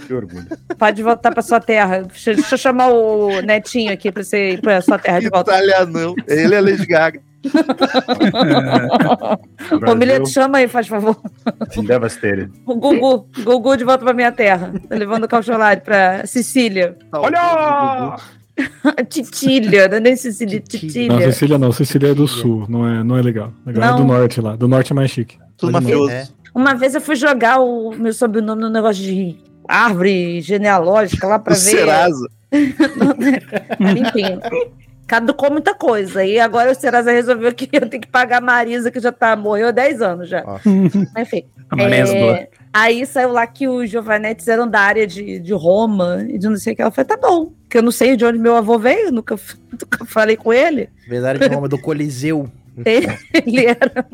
que orgulho. Pode voltar pra sua terra. Deixa, deixa eu chamar o netinho aqui pra você ir pra sua terra de volta. Italianão. Ele é Lady Gaga. Ô, Mileto, chama aí, faz favor. Devastated. O Gugu. Gugu de volta pra minha terra. Tá levando o Caucholari pra Sicília. Olha! Titília, não é nem Sicília, Não, Titília. Cecília não, Cecília é do sul, não é, não é legal. Legal é Não. do norte lá. Do norte é mais chique. Tudo mafioso. É. Uma vez eu fui jogar o meu sobrenome no negócio de árvore genealógica lá pra O ver. Serasa. Enfim. Caducou muita coisa. E agora o Serasa resolveu que eu tenho que pagar a Marisa, que já tá, morreu há 10 anos já. Enfim. é, aí saiu lá que os Giovanetes eram da área de, de Roma e de não sei o que. Ela falou, tá bom. Porque eu não sei de onde meu avô veio, nunca, nunca falei com ele. Verdade de nome do Coliseu. Ele era.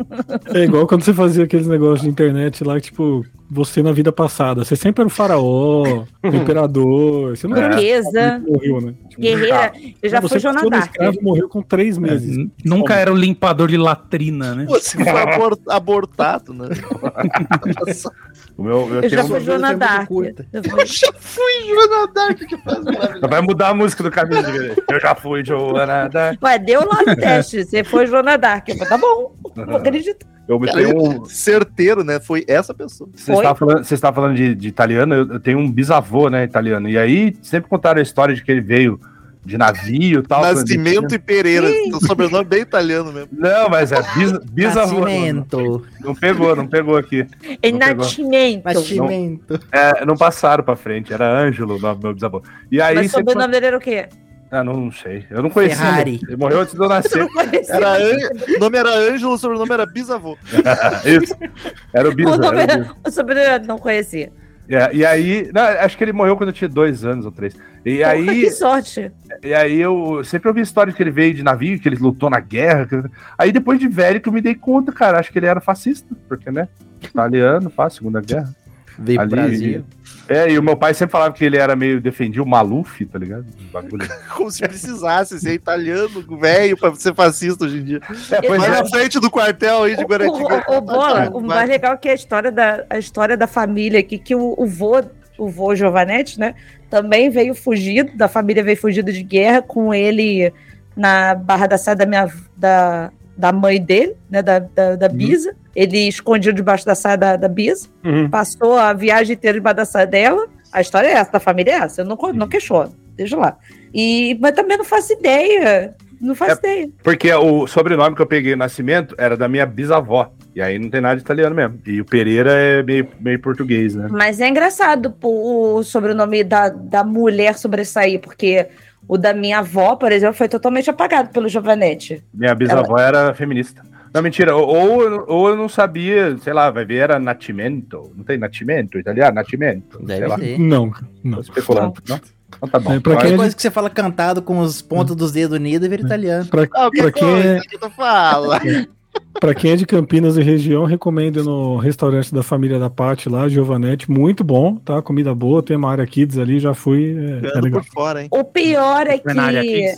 É igual quando você fazia aqueles negócios de internet lá, tipo, você na vida passada. Você sempre era o faraó, o imperador. Você não era Riqueza, que morreu, né? Tipo, guerreira. Eu já você fui Dark. escravo morreu com três meses. N- Nunca era o limpador de latrina, né? Você foi abor- abortado, né? O meu, eu Eu já fui um- Dark. curta. Eu já fui Joana Dark que faz. Vai mudar a música do caminho de ver. Eu já fui Joana Dark. Ué, deu lá no teste. Você foi Joana Dark. Tá bom, não acredito. Eu me tenho um. Certeiro, né? Foi essa pessoa. Você estava falando, você falando de, de italiano, eu, eu tenho um bisavô, né, italiano. E aí sempre contaram a história de que ele veio de navio e tal. Nascimento e Pereira. O sobrenome bem italiano mesmo. Não, mas é bis, bisavô. Não, Nascimento. não pegou, não pegou aqui. É Não. Nascimento. Nascimento. É, não passaram pra frente, era Ângelo, meu bisavô. E aí Mas sobrenome dele era o quê? Ah, não, não sei. Eu não conheci. Ferrari. Ele morreu antes de eu nascer. Era An- O nome era Ângelo, o sobrenome era bisavô. Isso. Era o O, bisavô. nome era o era- o sobrenome eu não conhecia. É, e aí, não, acho que ele morreu quando eu tinha dois anos ou três. E Porra, aí, que sorte. E aí eu sempre ouvi história de que ele veio de navio, que ele lutou na guerra. que- Aí depois de velho que eu me dei conta, cara, acho que ele era fascista, porque, né? Italiano, faz Segunda Guerra. Veio pro Ali- Brasil. É, e o meu pai sempre falava que ele era meio, defendia o Maluf, tá ligado? Como se precisasse ser italiano, velho, pra ser fascista hoje em dia. É, pois Vai é. na frente do quartel aí de O, Guaratinga. o, o Bola, o mais legal é que a história da, a história da família aqui, que o, o vô, o vô Giovanetti, né, também veio fugido, da família veio fugido de guerra com ele na Barra da Saia da minha da, da mãe dele, né, da, da, da Bisa. ele escondido debaixo da saia da, da Bisa, Uhum. passou a viagem inteira debaixo da saia dela. A história é essa, da família é essa, eu não, Uhum. não questiono, deixa lá. E, mas também não faço ideia, não faço É. ideia. Porque o sobrenome que eu peguei nascimento era da minha bisavó. E aí não tem nada de italiano mesmo. E o Pereira é meio, meio português, né? Mas é engraçado o sobrenome da, da mulher sobressair, porque o da minha avó, por exemplo, foi totalmente apagado pelo Giovanetti. Minha bisavó era feminista. Não, mentira. Ou, ou, eu não sabia, sei lá, vai ver, era Natimento. Não tem Natimento italiano? Natimento? sei Deve lá. ser. Não, Tô não. especulando. Não? Então tá bom. É, pra quem Qualquer é coisa que você fala cantado com os pontos dos dedos unidos vira italiano. Pra, Ah, que pra quem é, que tu fala. pra quem é de Campinas e região, recomendo ir no restaurante da família da Paty lá, Giovanetti. Muito bom, tá? Comida boa, tem uma área kids ali, já fui. É, é legal. por fora, hein? O pior é que.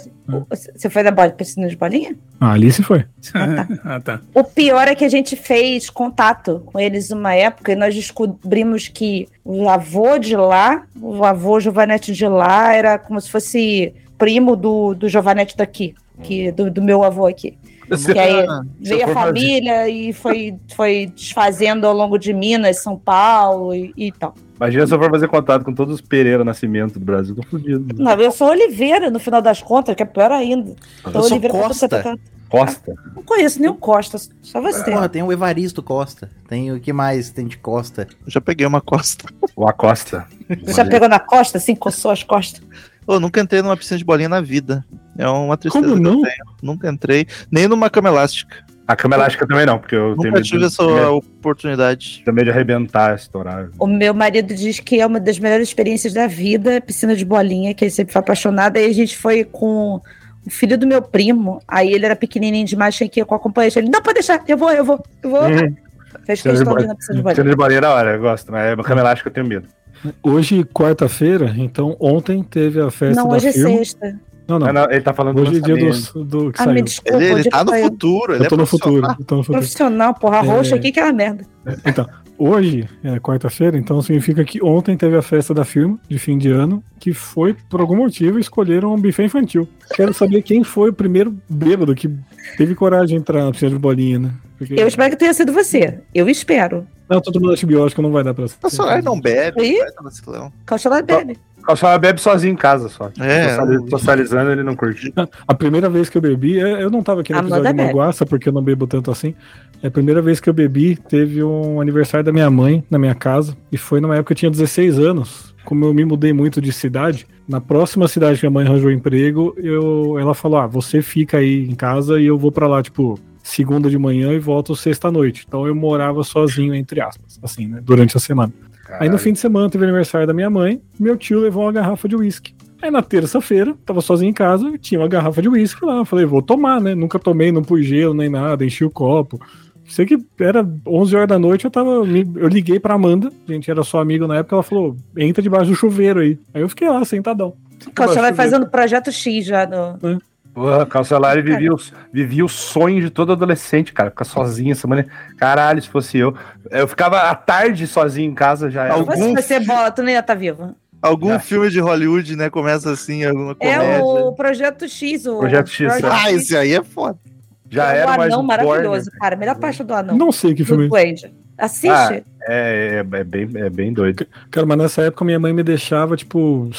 Você foi da bola piscina de bolinha? Ah, ali se foi. ah, tá. O pior é que a gente fez contato com eles uma época e nós descobrimos que o avô de lá, o avô Giovanetti de lá, era como se fosse primo do, do Giovanetti daqui, que, do, do meu avô aqui. Que aí veio a fazer- família e foi, foi desfazendo ao longo de Minas, São Paulo e, e tal. Imagina se eu for fazer contato com todos os Pereira Nascimento do Brasil. Tô fudido. Não, eu sou Oliveira, no final das contas, que é pior ainda. Então, Eu sou Oliveira você Costa. tocar. Costa. Não conheço nem o Costa, só você. Porra, tem o Evaristo Costa. Tem o que mais tem de Costa? eu já peguei uma costa. O Acosta. Você já pegou na costa, assim, coçou as costas? Eu nunca entrei numa piscina de bolinha na vida. É uma tristeza Como que eu não? tenho. Nunca entrei. Nem numa cama elástica. A cama elástica também não, porque eu tenho Nunca tive essa tenho medo- oportunidade. tenho medo de arrebentar, estourar. O meu marido diz que é uma das melhores experiências da vida, piscina de bolinha, que ele sempre foi apaixonado. Aí a gente foi com o filho do meu primo, aí ele era pequenininho demais, tinha que ir com a acompanhante. Ele, não, pode deixar, eu vou, eu vou, eu vou. Uhum. Fez Piscina de questão de ir bolinha. na piscina de bolinha. Piscina de bolinha é da hora, eu gosto, mas a cama elástica eu tenho medo. Hoje, quarta-feira, então ontem teve a festa Não, da hoje é sexta. Não, não. Ah, não, ele tá falando Hoje é dia lançamento. do, do que Ah, me saiu. desculpa, Ele, ele dia tá que no saiu. futuro. Ele Eu tô é no futuro. profissional. eu tô no futuro. Profissional, porra, É. roxa aqui que é uma merda. Então, hoje é quarta-feira, então significa que ontem teve a festa da firma de fim de ano, que foi, por algum motivo, escolheram um buffet infantil. Quero saber quem foi o primeiro bêbado que teve coragem de entrar na piscina de bolinha, né? Porque... Eu espero que tenha sido você. Eu espero. Não, tô tomando antibiótico, não vai dar pra. O Solar não bebe. Vacilão. Cautelar bebe. O só bebe sozinho em casa só. É, Socializando, ele não curte. A primeira vez que eu bebi, é, eu não tava aqui no episódio de bebe. Maguaça, porque eu não bebo tanto assim. É a primeira vez que eu bebi, teve um aniversário da minha mãe na minha casa, e foi numa época que eu tinha 16 anos. Como eu me mudei muito de cidade, na próxima cidade que a mãe arranjou emprego, eu, ela falou: Ah, você fica aí em casa e eu vou pra lá, tipo, segunda de manhã e volto sexta à noite. Então eu morava sozinho, entre aspas, assim, né, durante a semana. Aí no fim de semana teve aniversário da minha mãe, meu tio levou uma garrafa de uísque. Aí na terça-feira, tava sozinho em casa, tinha uma garrafa de uísque lá. Eu falei, vou tomar, né? Nunca tomei, não pus gelo nem nada, enchi o copo. Sei que era 11 horas da noite, eu tava. Eu liguei pra Amanda, a gente era só amigo na época, ela falou: entra debaixo do chuveiro aí. Aí eu fiquei lá, sentadão. Cautelar Chuveiro. fazendo projeto X já no. Porra, Calcelari vivia, o- vivia o sonho de todo adolescente, cara. Ficar sozinho essa manhã. Caralho, se fosse eu. Eu ficava à tarde sozinho em casa já. Era. Algum Se você bola, tu nem ia estar viva. Algum Já. filme de Hollywood, né? Começa assim, alguma É comédia. o Projeto X. O Projeto X, Project Ah, esse aí é foda. Já É era o anão maravilhoso, Warner. cara. Melhor parte do anão. Não sei que filme. Assiste. É, é, é bem, é bem doido. Cara, mas nessa época minha mãe me deixava, tipo.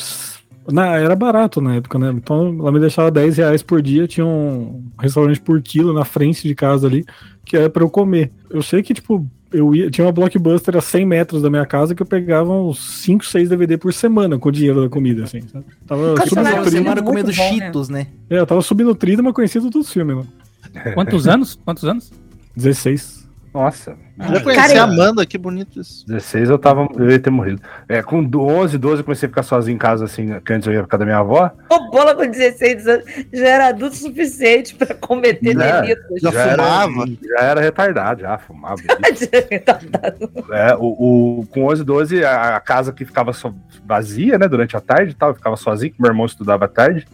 Na, era barato na época, né? Então ela me deixava 10 reais por dia, tinha um restaurante por quilo na frente de casa ali, que era pra eu comer. Eu sei que, tipo, eu ia, tinha uma blockbuster a 100 metros da minha casa que eu pegava uns 5, 6 DVD por semana com o dinheiro da comida, assim, sabe? Tava Cara, subnutrido. semana é comendo muito bom, né? Cheetos, né? É, eu tava subnutrido, mas conhecia todos os filmes, né? Quantos anos? Quantos anos? 16. Nossa. Já conheci a Amanda, que bonito isso. 16 eu tava. Eu ia ter morrido. É, com 11, 12 eu comecei a ficar sozinho em casa, assim, que antes eu ia ficar da minha avó. O Bola com 16 anos já era adulto o suficiente pra cometer Já. delitos. Já fumava? Era, já era retardado, já fumava. Retardado. É, o, o- com 11, 12, a, a casa que ficava só vazia, né, durante a tarde e tal, eu ficava sozinho, que meu irmão estudava à tarde.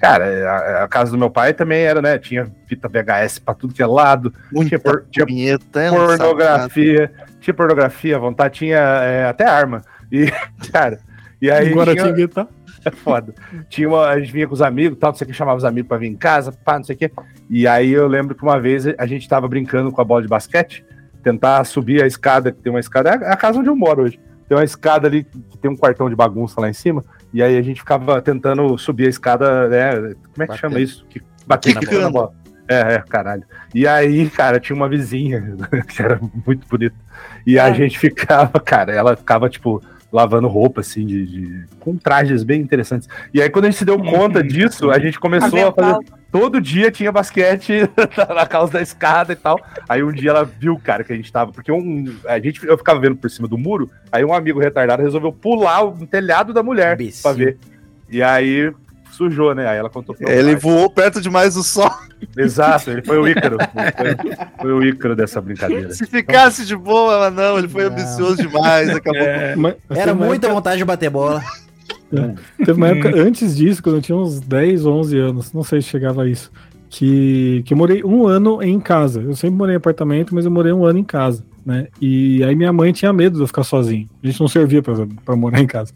Cara, a, a casa do meu pai também era, né, tinha fita VHS pra tudo que é lado, Muita tinha, por- tinha punheta. é pornografia, tinha pornografia à vontade, tinha é, até arma. E, cara, e aí Agora tinha, tinha tá. é foda. Tinha uma, a gente vinha com os amigos, tal, não sei o que, chamava os amigos pra vir em casa, pá, não sei o que. E aí eu lembro que uma vez a gente tava brincando com a bola de basquete, tentar subir a escada, que tem uma escada, é a casa onde eu moro hoje. Tem uma escada ali que tem um quartão de bagunça lá em cima, e aí a gente ficava tentando subir a escada, né? Como é que chama isso? Que, bater na bola. É, é, caralho. E aí, cara, tinha uma vizinha que era muito bonita. E a É. gente ficava, cara, ela ficava, tipo, lavando roupa, assim, de, de- com trajes bem interessantes. E aí, quando a gente se deu conta disso, a gente começou a fazer. Todo dia tinha basquete na causa da escada e tal. Aí um dia ela viu, cara, que a gente tava. Porque um, a gente, eu ficava vendo por cima do muro. Aí um amigo retardado resolveu pular o telhado da mulher Imbecil. pra ver. E aí sujou, né? Aí ela contou meu Ele pai. voou perto demais do sol. Exato, ele foi o Ícaro. Foi, foi o Ícaro dessa brincadeira. Se ficasse de boa, mas não, ele foi Não. ambicioso demais. Acabou. Mas Era muita vontade de bater bola. Teve uma época antes disso, quando eu tinha uns 10, 11 anos, não sei se chegava a isso, que, que eu morei um ano em casa. Eu sempre morei em apartamento, mas eu morei um ano em casa, né? E aí minha mãe tinha medo de eu ficar sozinho. A gente não servia pra morar em casa.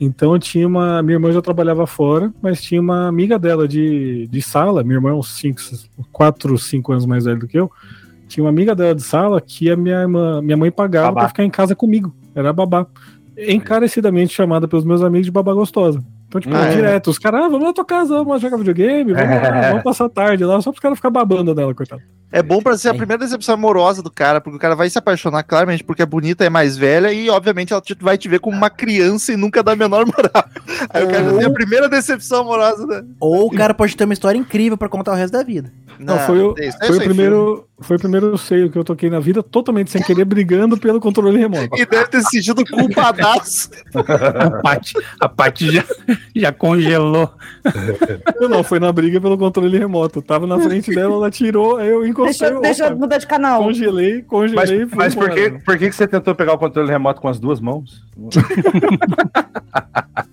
Então eu tinha uma. Minha irmã já trabalhava fora, mas tinha uma amiga dela de, de sala, minha irmã é uns 5, 4, 5 anos mais velha do que eu. Tinha uma amiga dela de sala que a minha irmã, minha mãe pagava pra ficar em casa comigo. Era babá. Encarecidamente chamada pelos meus amigos de babá gostosa. Então, tipo, Ah, é? direto, os caras, ah, vamos na tua casa, vamos jogar videogame, vamos, lá, vamos passar a tarde lá, só pros caras ficar babando dela, coitado. É bom pra ser a primeira decepção amorosa do cara, porque o cara vai se apaixonar claramente porque é bonita, é mais velha e, obviamente, ela vai te ver como uma criança e nunca dá a menor moral. Aí o cara já tem a primeira decepção amorosa, né? Ou o cara pode ter uma história incrível pra contar o resto da vida. Não, foi, o, isso- foi, o primeiro, foi o primeiro seio que eu toquei na vida, totalmente sem querer, brigando pelo controle remoto. E deve ter sentido culpadaço. A Paty, a Paty já, já congelou. Não, não, foi na briga pelo controle remoto. Eu tava na frente dela, ela tirou, aí eu encostei, Deixa, deixa eu mudar de canal. congelei, Mas, congelei fui mas por, que, por que, que você tentou pegar o controle remoto com as duas mãos?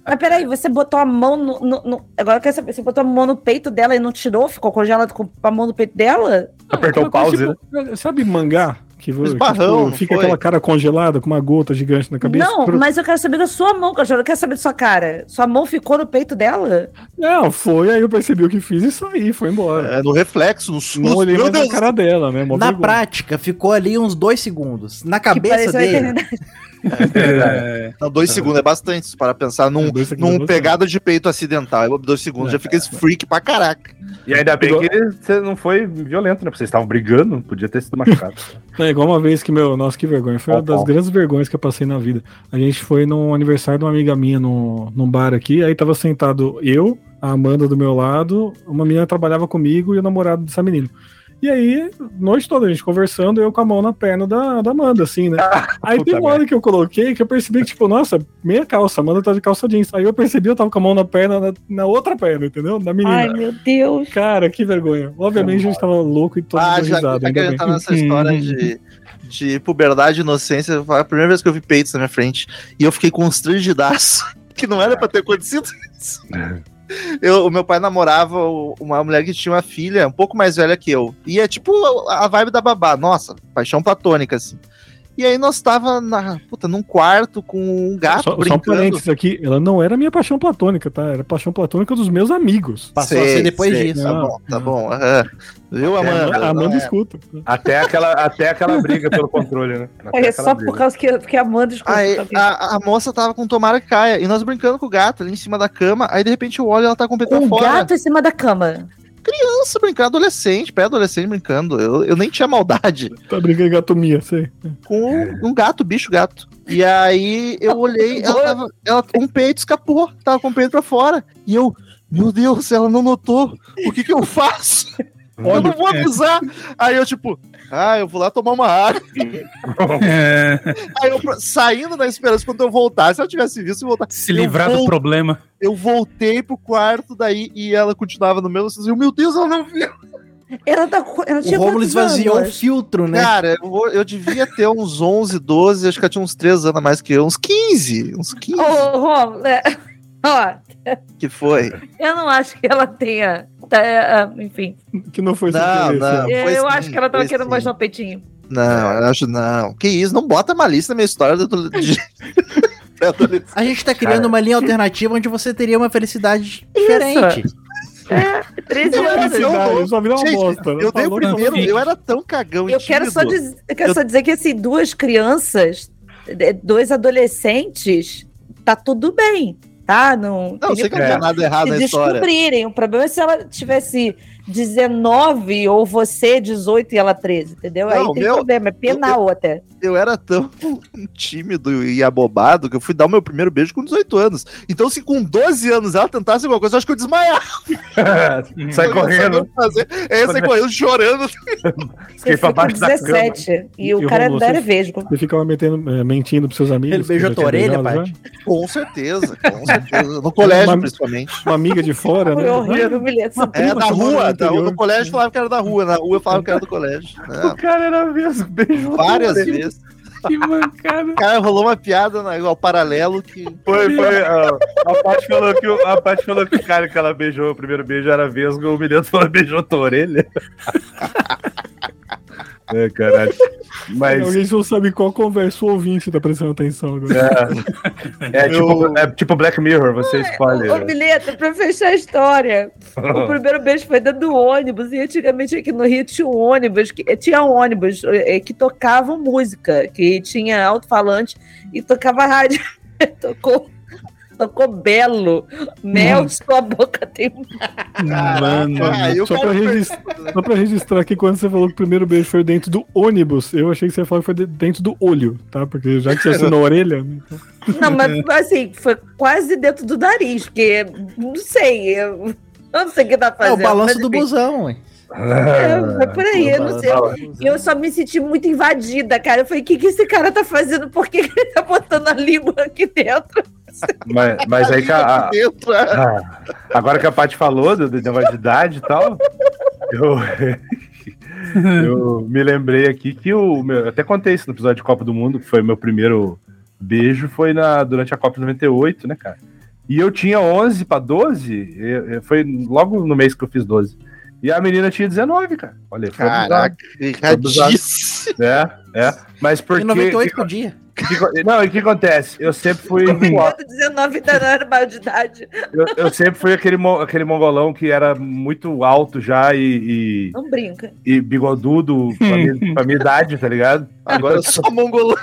Mas peraí, você botou a mão no, no- no- Agora eu quero saber, você botou a mão no peito dela e não tirou? Ficou congelado com a mão no peito dela? Apertou o pause, né? tipo, Sabe mangá? Que, que, Esbarrão, não fica foi? aquela cara congelada com uma gota gigante na cabeça. não, Pro- mas eu quero saber da sua mão, Cachorro. Eu quero saber da sua cara. Sua mão ficou no peito dela? Não, foi, aí eu percebi o que fiz e saí, foi embora. É, no reflexo, no susto. Não olhei na cara dela, né? mó Na vergonha. prática, ficou ali uns dois segundos. Na Que cabeça dele. É, Não, dois segundos é bastante, para pensar num, É, é num pegada de peito acidental. Dois segundos É. já fica esse freak pra caraca. E ainda bem que você não foi violento, né? Porque vocês estavam brigando, podia ter sido machucado. É igual uma vez que, meu, nossa, que vergonha. Foi uma das grandes vergonhas que eu passei na vida. A gente foi num aniversário de uma amiga minha no, num bar aqui, aí tava sentado eu, a Amanda do meu lado, uma menina trabalhava comigo e o namorado dessa menina. E aí, noite toda, a gente conversando, eu com a mão na perna da, da Amanda, assim, né? Aí puta tem uma hora que eu coloquei que eu percebi que, tipo, nossa, meia calça, a Amanda tá de calça jeans. Aí eu percebi, eu tava com a mão na perna, na, na outra perna, entendeu? Da menina. Ai, meu Deus. Cara, que vergonha. Obviamente a gente tava louco e todo Ah, já, risada, já que ainda a gente tá nessa história de, de puberdade e inocência, foi a primeira vez que eu vi peitos na minha frente e eu fiquei constrangidaço, que não era pra ter acontecido isso. Eu, o meu pai namorava uma mulher que tinha uma filha um pouco mais velha que eu. E é tipo a vibe da babá, nossa, paixão platônica, assim. E aí nós tava na, puta, num quarto com um gato Só, só um brincando. parênteses aqui, ela não era minha paixão platônica, tá? Era paixão platônica dos meus amigos. passou a ser depois disso. Tá Não. bom, tá bom. aham. Viu, Amanda? a Amanda é. escuta. Até aquela, até aquela briga pelo controle, né? Até É só briga. por causa que, que a Amanda escuta. Aí, tá a, a moça tava com tomara que caia. E nós brincando com o gato ali em cima da cama. Aí de repente eu olho e ela tá com o peito Com o fora. gato em cima da cama. Criança brincando, adolescente, pré-adolescente brincando. Eu, eu nem tinha maldade. Tá brincando gatomia, sei. Com um gato, bicho gato. E aí eu olhei, ela tava. Ela, um peito escapou, tava com o peito pra fora. E eu, meu Deus, ela não notou. O que que eu faço? eu não vou avisar. Aí eu, tipo, ah, eu vou lá tomar uma água. é, Aí eu, saindo na esperança quando eu voltar, se eu tivesse visto, eu voltar. se livrar do problema. Eu voltei pro quarto daí e ela continuava no mesmo. Assim, meu Deus, ela não viu. Ela, tá, ela O Romulo esvaziou um anos? filtro, né? Cara, eu, eu devia ter uns 11, 12, acho que ela tinha uns 3 anos a mais que eu, uns 15. Uns 15 Ô, Romulo, é, ó, que foi. eu não acho que ela tenha. tá, é, é, enfim, Que não foi Não, não. É, foi eu sim, acho que ela tava querendo sim. mostrar o peitinho. Não, eu acho não. Que isso, não bota malícia na minha história do, de... A gente tá criando Cara. uma linha alternativa onde você teria uma felicidade diferente. 13 Eu era anos. seu- Verdade, só virou uma Gente, bosta. Eu dei o primeiro, eu era tão cagão e Eu quero, só dizer, eu quero Eu- só dizer que assim, duas crianças, eh, dois adolescentes, tá tudo bem, tá? Não, Não, sei que não tinha nada errado na história. descobrirem. O problema é se ela tivesse 19 ou você 18 e ela 13, entendeu? Não, Aí tem meu- problema, é penal até. Eu era tão tímido e abobado que eu fui dar o meu primeiro beijo com 18 anos. Então, se com 12 anos ela tentasse alguma coisa, eu acho que eu desmaiava. Sai Eu correndo, Fazer. É, eu saí correndo, chorando. fiquei pra Você foi com baixo da cama. 17 e, E o cara ainda era vesgo. Você fica lá metendo, eh, mentindo pros seus amigos. Ele beijou que tua orelha, Paty? já. Com certeza, com certeza. No colégio, Uma- principalmente. Uma amiga de fora, Foi né? horrível, É, da mora rua, rua. interior. No colégio falava que era da rua, na rua falava que era do colégio. O Não, cara era mesmo, beijou. várias vezes. Que mancada. Cara, rolou uma piada na- ao paralelo que. Foi, foi. A, a Paty falou que o, a Paty falou que o cara que ela beijou, o primeiro beijo era vesgo, o Milena falou beijou tua orelha. É, caralho. Mas. A gente não sabe qual conversa o ouvinte tá prestando atenção agora. É, é tipo, é tipo Black Mirror, você escolhe. Ô, Mileta, pra fechar a história, o primeiro beijo foi dentro do ônibus, e antigamente aqui no Rio tinha um ônibus, que, tinha um ônibus eh, que tocavam música, que tinha alto-falante e tocava rádio. Tocou, tocou Belo, Mel, sua boca tem Mano. aí o Só pra, registrar, só pra registrar que quando você falou que o primeiro beijo foi dentro do ônibus, eu achei que você ia falar que foi de- dentro do olho, tá? Porque já que você assinou a orelha. né, então- Não, mas assim, foi quase dentro do nariz, porque não sei, eu, não sei o que tá É fazendo. o balanço mas, do busão, ué. É, foi por aí, eu não sei. E eu só me senti muito invadida, cara. Eu falei, o que, que esse cara tá fazendo? Por que, que ele tá botando a língua aqui dentro? Mas, mas aí que a, a- dentro, é. Ah, agora que a Paty falou do, do negócio de idade e tal, eu, eu me lembrei aqui que o. meu- eu até contei isso no episódio de Copa do Mundo, que foi meu primeiro beijo, foi na, durante a Copa de 98, né, cara? E eu tinha 11 para 12, eu- eu- foi logo no mês que eu fiz 12. E a menina tinha 19, cara. Olha, foi Caraca, erradíssimo. É, é. Mas porque. Em 98 podia. que- que- não, e o que acontece? Eu sempre fui. De 19 ainda não era maior de idade. Eu, eu sempre fui aquele, aquele mongolão que era muito alto já e, Não brinca. e, e bigodudo pra minha, pra minha idade, tá ligado? Agora eu sou mongolão.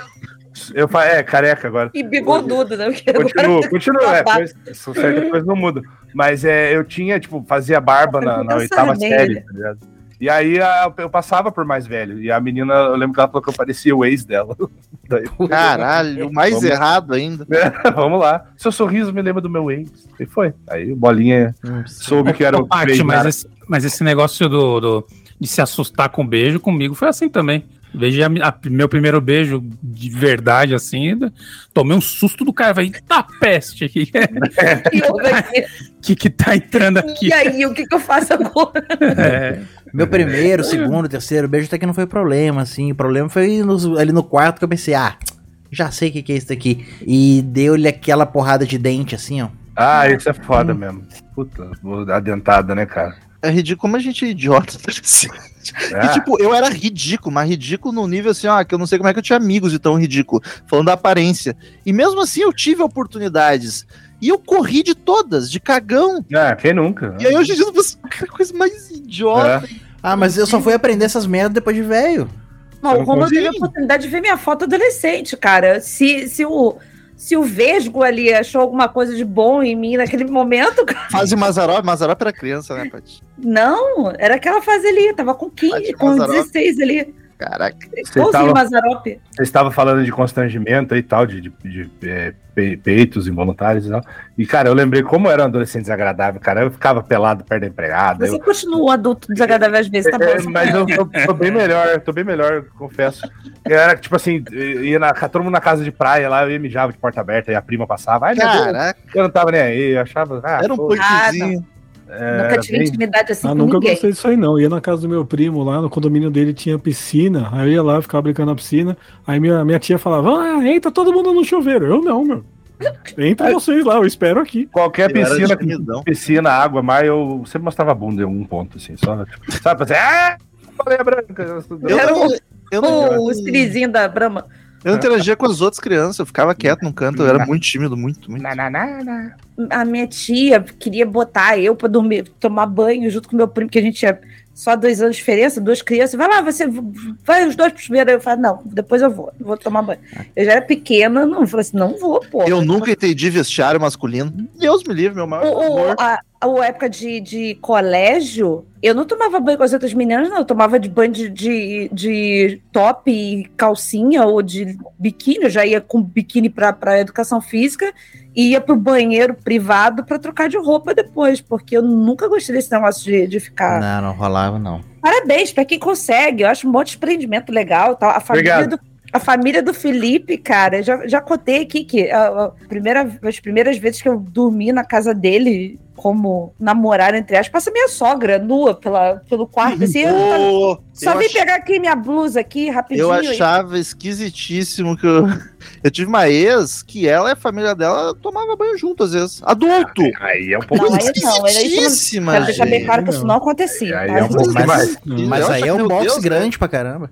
Eu fa- é, careca agora. E bigodudo, né? Porque Continua, agora- continua. É, coisa, são certas coisas não mudam. Mas é, eu tinha, tipo, fazia barba na, na oitava série, tá ligado? E aí a- eu passava por mais velho. E a menina, eu lembro que ela falou que eu parecia o ex dela. Daí, Caralho, mais Vamos. errado ainda. vamos lá. Seu sorriso me lembra do meu ex. E foi. Aí o Bolinha soube que era o ex mas esse, mas esse negócio do, do- de se assustar com beijo comigo foi assim também. Veja meu primeiro beijo de verdade, assim, tomei um susto do cara, falei, eita peste, aqui. que, que tá entrando aqui? E aí, o que, que eu faço agora? É, Meu primeiro, segundo, terceiro beijo até que não foi problema, assim. O problema foi nos- ali no quarto que eu pensei, ah, já sei o que, que é isso daqui. E deu-lhe aquela porrada de dente, assim, ó. Ah, isso é foda mesmo. Puta, vou dar dentada, né, cara? É ridículo, como a gente é idiota. tá. É. E tipo, eu era ridículo, mas ridículo no nível assim, ó, que eu não sei como é que eu tinha amigos de tão ridículo, falando da aparência. E mesmo assim eu tive oportunidades. E eu corri de todas, de cagão. Ah, quem nunca? E aí hoje em dia eu penso, que coisa mais idiota. É. Ah, mas eu só fui aprender essas merdas depois de velho. Não, Você o não Romulo teve a oportunidade de ver minha foto adolescente, cara. Se, se, o, se o Vesgo ali achou alguma coisa de bom em mim naquele momento, cara, Fase Mazarop, Mazarop era criança, né, Paty? não, era aquela fase ali, tava com 15, Tati com Mazzaropi. 16 ali. Caraca. Igualzinho tava-. Você estava falando de constrangimento e tal, de, de, de, é, pe- peitos involuntários e tal. E, cara, eu lembrei como era um adolescente desagradável, cara. Eu ficava pelado perto da empregada. Você eu- continua um adulto desagradável às vezes, tá bom? É, mas eu tô, tô bem melhor, tô bem melhor, confesso. Eu era tipo assim, ia na, todo mundo na casa de praia lá, eu ia mijava de porta aberta e a prima passava. Ai, Deus, Caraca, eu não tava nem aí, eu achava. Ah, era um pô, punkzinho. É, Nunca tive bem- intimidade assim Ah, com nunca ninguém. gostei disso aí, não. Ia na casa do meu primo lá, no condomínio dele tinha piscina. Aí eu ia lá, ficava brincando na piscina. Aí minha, minha tia falava: Ah, entra todo mundo no chuveiro. Eu não, meu. Entra vocês lá, eu espero aqui. Qualquer Eu piscina, piscina, água, mar, eu sempre mostrava a bunda em algum ponto, assim, só, tipo, sabe, pra dizer, ah, falei a branca. Eu não, o- eu não, O, da Brahma. Eu não interagia com as outras crianças, eu ficava quieto num canto, eu era muito tímido, muito, muito. Na, na, na, na. A minha tia queria botar eu pra dormir, tomar banho junto com meu primo, que a gente tinha só dois anos de diferença, duas crianças. Vai lá, você vai os dois primeiro. Eu falo, não, depois eu vou, vou tomar banho. Eu já era pequena, não, eu falei assim, não vou, pô. Eu nunca entendi vestiário masculino. Deus me livre, meu maior o- amor. a, a época de, de colégio, eu não tomava banho com as outras meninas, não. Eu tomava de banho de, de, de top e calcinha ou de biquíni. Eu já ia com biquíni pra, pra educação física e ia pro banheiro privado pra trocar de roupa depois, porque eu nunca gostei desse negócio de, de ficar. Não, não rolava, não. Parabéns pra quem consegue. Eu acho um monte de empreendimento legal. Tal. A família Obrigado. do. A família do Felipe, cara, já, já contei aqui que a, a primeira, as primeiras vezes que eu dormi na casa dele, como namorada, entre aspas, passa minha sogra nua pela, pelo quarto. Assim, tava- Ô, só vim ach- pegar aqui minha blusa aqui rapidinho. Eu e- achava esquisitíssimo que eu. Eu tive uma ex que ela e a família dela tomava banho junto às vezes. Adulto! Aí é um pouco. Não, aí não, aí não- Esquisitíssima, Quero deixar bem claro que isso não acontecia. Aí tá? é um pouco Mas- demais. Mas aí é um box Deus, grande pra caramba.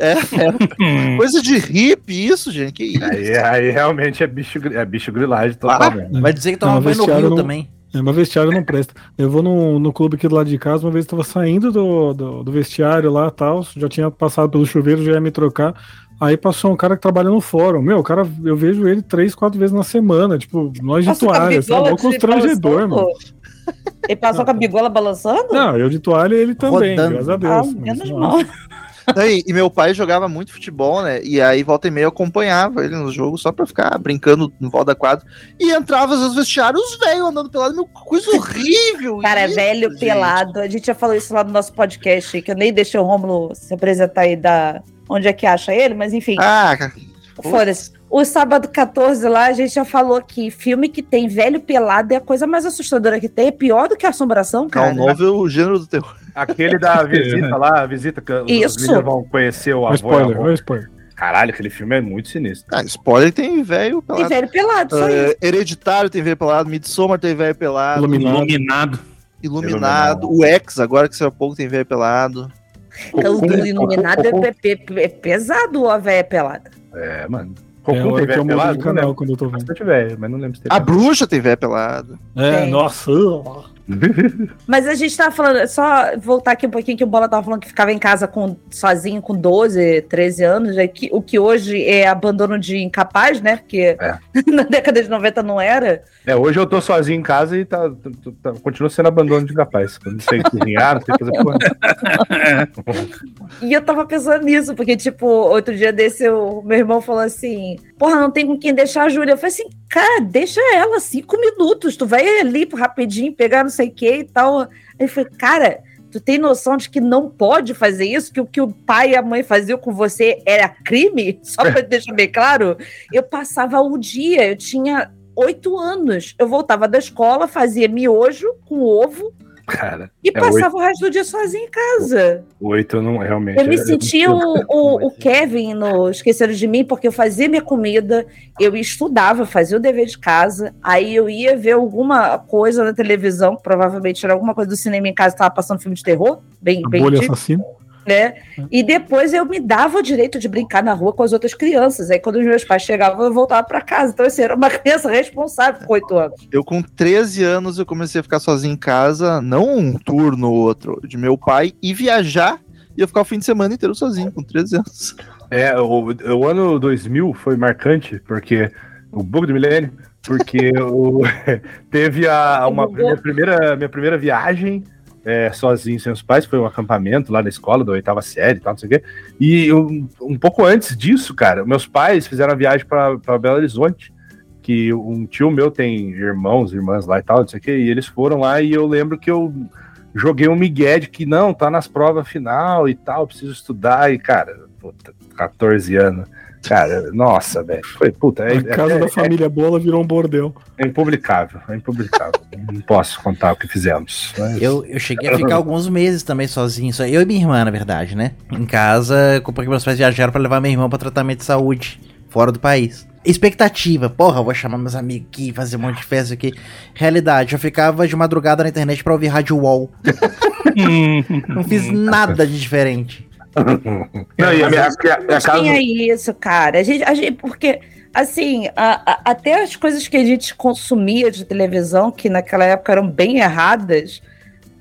É, é coisa de hippie isso, gente. Que isso? Aí, aí realmente é bicho, é bicho grilagem Ah, totalmente. Vai dizer que Não, toma banho no Rio não- também. É, mas vestiário não presta. Eu vou no, no clube aqui do lado de casa, uma vez eu tava saindo do, do, do vestiário lá tal, já tinha passado pelo chuveiro, já ia me trocar. Aí passou um cara que trabalha no fórum. Meu, o cara, eu vejo ele três, quatro vezes na semana. Tipo, nós de toalha, sabe? É um constrangedor, mano. Ele passou com a bigola balançando? Não, eu de toalha e ele também, Rodando. graças a ah, Deus. mas, menos nossa. mal. E, e meu pai jogava muito futebol, né? E aí, volta e meia, eu acompanhava ele no jogo só pra ficar brincando no volta da quadra. E entrava às vezes nos vestiários, os velhos andando pelado. Meu, coisa horrível! Cara, isso, velho gente. pelado. A gente já falou isso lá no nosso podcast, que eu nem deixei o Rômulo se apresentar aí da onde é que acha ele, mas enfim, Ah, foda-se. O sábado 14 lá, a gente já falou que filme que tem velho pelado é a coisa mais assustadora que tem. É pior do que assombração, Cal cara. Novo é o gênero do terror. Aquele da visita lá, a visita que os Isso. meninos vão conhecer o o avô. spoiler, o spoiler. Caralho, aquele filme é muito sinistro. Ah, spoiler tem velho Tem pelado. velho pelado, só isso. É, Hereditário tem velho pelado, Midsommar tem velho pelado, Iluminado. Iluminado. Iluminado, o X agora que saiu há pouco tem velho pelado. O do Iluminado é, é- é- é pesado a velha pelada. É, mano. É tem eu pelado? canal lembro. quando eu tô vendo. Bastante velho, mas não lembro se tem. A bruxa tem velho pelado. É, Tem. nossa. Mas a gente tava falando, só voltar aqui um pouquinho que o Bola tava falando que ficava em casa com, sozinho com 12, 13 anos, é que, o que hoje é abandono de incapaz, né? Porque É. na década de 90 não era. É, hoje eu tô sozinho em casa e tá, tá- tá- continua sendo abandono de capaz. Eu não sei cozinhar, não sei fazer porra. E eu tava pensando nisso, porque, tipo, outro dia desse, o meu irmão falou assim: Porra, não tem com quem deixar a Júlia. Eu falei assim: Cara, deixa ela cinco minutos, tu vai ali rapidinho pegar não sei o que e tal. Eu falei: Cara, tu tem noção de que não pode fazer isso? Que o que o pai e a mãe faziam com você era crime? Só pra deixar bem claro, eu passava o dia, eu tinha oito anos. Eu voltava da escola, fazia miojo com ovo. Cara, E É, passava o resto do dia sozinha em casa. oito eu não realmente. Eu me sentia muito- o, o, o Kevin no Esqueceram de Mim, porque eu fazia minha comida, eu estudava, fazia o dever de casa, aí eu ia ver alguma coisa na televisão, que provavelmente era alguma coisa do cinema em casa, estava passando filme de terror, bem, bem bolha típico, assassina. Né? E depois eu me dava o direito de brincar na rua com as outras crianças. Aí quando os meus pais chegavam, eu voltava para casa. Então, assim, era uma criança responsável com oito anos. Eu, com 13 anos, eu comecei a ficar sozinho em casa, não um turno ou outro, de meu pai, e viajar. E eu ficar o fim de semana inteiro sozinho, com 13 anos. É, o, o ano 2000 foi marcante, porque o bug do milênio, porque o, teve a, uma, minha, primeira, minha primeira viagem é, sozinho, sem os pais, foi um acampamento lá na escola, da oitava série e tal, não sei o quê. E um, um pouco antes disso, cara, meus pais fizeram a viagem para Belo Horizonte, que um tio meu tem irmãos, irmãs lá e tal, não sei o quê, e eles foram lá e eu lembro que eu joguei um migué de que não, tá nas provas final e tal, preciso estudar, e cara, puta, 14 anos. Cara, nossa, velho. Foi, puta, é, A casa é- da família Bola virou um bordel. é impublicável, é impublicável. não posso contar o que fizemos. mas- Eu, eu cheguei a ficar alguns meses também sozinho, só eu e minha irmã, na verdade, né? Em casa, porque meus pais viajaram pra levar minha irmã pra tratamento de saúde, fora do país. Expectativa, porra, vou chamar meus amigos aqui, fazer um monte de festa aqui. Realidade, eu ficava de madrugada na internet pra ouvir Rádio Wall. Não fiz nada de diferente. Não, e a minha, a, a. Tinha isso, cara. A gente, a gente, porque, assim, a- a- até as coisas que a gente consumia de televisão, que naquela época eram bem erradas,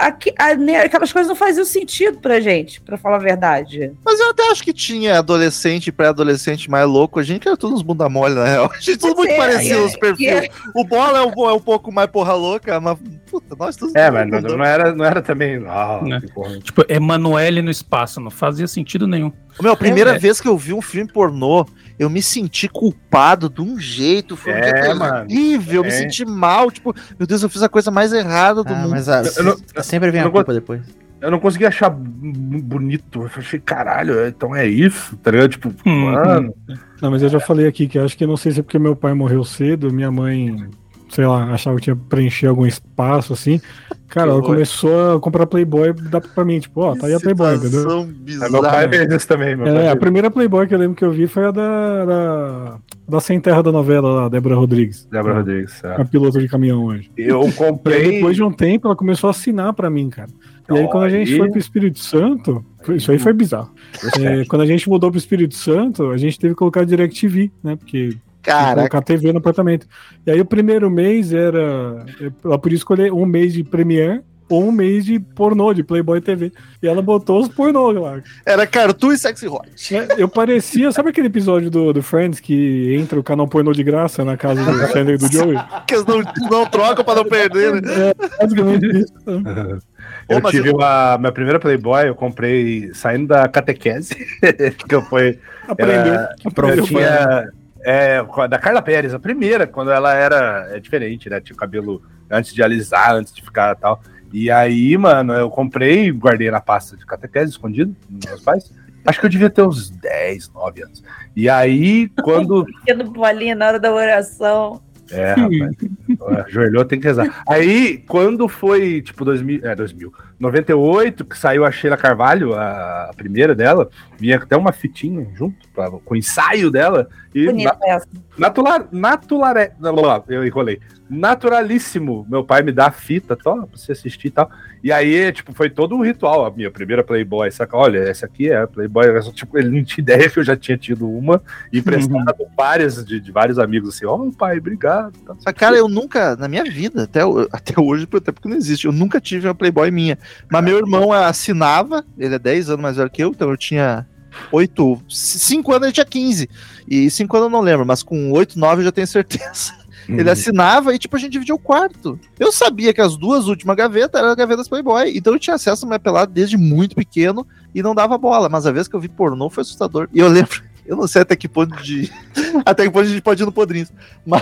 aqui, a- né, aquelas coisas não faziam sentido pra gente, pra falar a verdade. Mas eu até acho que tinha adolescente e pré-adolescente mais louco. A gente era todos bunda mole, na real. A gente tudo muito é, os perfis. é. O Bola é um, é um pouco mais porra louca, mas puta, nós todos. É, mas não, não era, não era também. Ah, Né? porra. Tipo, Emanuele no espaço, não fazia sentido nenhum. Meu, a primeira É. vez que eu vi um filme pornô, eu me senti culpado de um jeito. Foi um É, mano. terrível, eu me É. senti mal. Tipo, meu Deus, eu fiz a coisa mais errada do Ah, mundo. mas a, Eu não- sempre vem eu a culpa depois. Eu não consegui achar bonito. Eu achei, caralho, então é isso, tá ligado? Tipo, Hum, mano. Não, mas eu já falei aqui que acho que não sei se é porque meu pai morreu cedo, minha mãe, sei lá, achava que tinha que preencher algum espaço assim. Cara, ela começou a comprar Playboy dá pra mim, tipo, ó, tá aí a Playboy, entendeu? Situação Mas meu pai bizarra. fez isso também. Meu pai É, a primeira Playboy que eu lembro que eu vi foi a da, da, da Sem Terra da novela lá, Débora Rodrigues. Débora Rodrigues. é. A piloto de caminhão hoje. Eu E aí, comprei. depois de um tempo, ela começou a assinar pra mim, cara. E aí, quando a gente foi pro Espírito Santo, isso aí foi bizarro. É, quando a gente mudou pro Espírito Santo, a gente teve que colocar DirecTV, né? Porque Caraca, colocar TV no apartamento. E aí, o primeiro mês era. Ela podia escolher um mês de Premiere ou um mês de pornô, de Playboy TV. E ela botou os pornô lá. era Cartoon e Sexy Hot. É, Eu parecia. Sabe aquele episódio do, do Friends que entra o canal pornô de graça na casa do Chandler e do Joey? Que eles não, não trocam pra não perder, né? Basicamente isso. Eu Ô, tive eu- uma. Minha primeira Playboy, eu comprei saindo da catequese. que eu fui. Aprendeu. Eu Aprendeu. tinha. É, da Carla Pérez, a primeira, quando ela era. É diferente, né? Tinha o cabelo antes de alisar, antes de ficar tal. E aí, mano, eu comprei, guardei na pasta de catequese, escondido, nos meus pais. Acho que eu devia ter uns 10, 9 anos. E aí, quando. Pequeno bolinho na hora da oração. É, rapaz. Ajoelhou, tem que rezar. Aí, quando foi, tipo, 2000, é, 2000, 98, que saiu a Sheila Carvalho, a, a primeira dela, vinha até uma fitinha junto, pra- com o ensaio dela, e Bonita essa. natural, natural, eu enrolei, naturalíssimo, meu pai me dá a fita, tó, pra você assistir e tal, e aí, tipo, foi todo um ritual, a minha primeira Playboy, saca, olha, essa aqui é a Playboy, tipo, ele não tinha ideia que eu já tinha tido uma, e emprestado várias, de, de vários amigos, assim, ó, pai, obrigado, tá. Cara, eu nunca, na minha vida, até, até hoje, até porque não existe, eu nunca tive uma Playboy minha. Mas meu irmão assinava, ele é 10 anos mais velho que eu, então eu tinha 8, 5 anos, ele tinha 15. E 5 anos eu não lembro, mas com 8, 9 eu já tenho certeza. Ele assinava e, tipo, a gente dividia o quarto. Eu sabia que as duas últimas gavetas eram gavetas Playboy. Então eu tinha acesso a minha pelada desde muito pequeno e não dava bola. Mas a vez que eu vi pornô foi assustador. E eu lembro, eu não sei até que ponto de. até que ponto a gente pode ir no Podrinhos.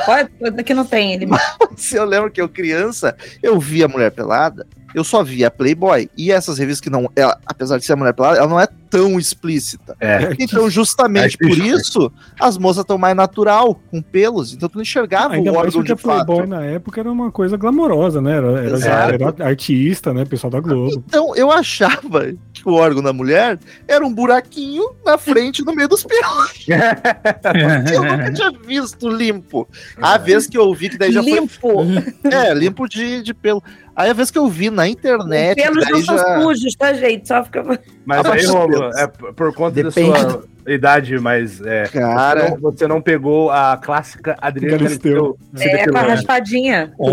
Pode, que não tem ele. Se eu lembro que eu criança, eu via mulher pelada, eu só via Playboy. E essas revistas que não. Ela, apesar de ser mulher pelada, ela não é tão explícita. É. Então, justamente É por isso. as moças estão mais natural, com pelos. Então tu não enxergava Ainda o órgão de a Playboy fato. na época era uma coisa glamourosa, né? Era, era, era artista, né? Pessoal da Globo. Então eu achava que o órgão da mulher era um buraquinho na frente, no meio dos pelos. Eu nunca tinha visto limpo. A vez que eu vi que daí já Limpo. foi. É, limpo de, de pelo. Aí a vez que eu vi na internet. Pelos daí não são já... sujos, tá, gente? Só fica. Mas aí, Romulo, é por conta Depende da sua idade, mas é, Cara. você, não, você não pegou a clássica Adriana Galisteu. É, com a raspadinha. Ou,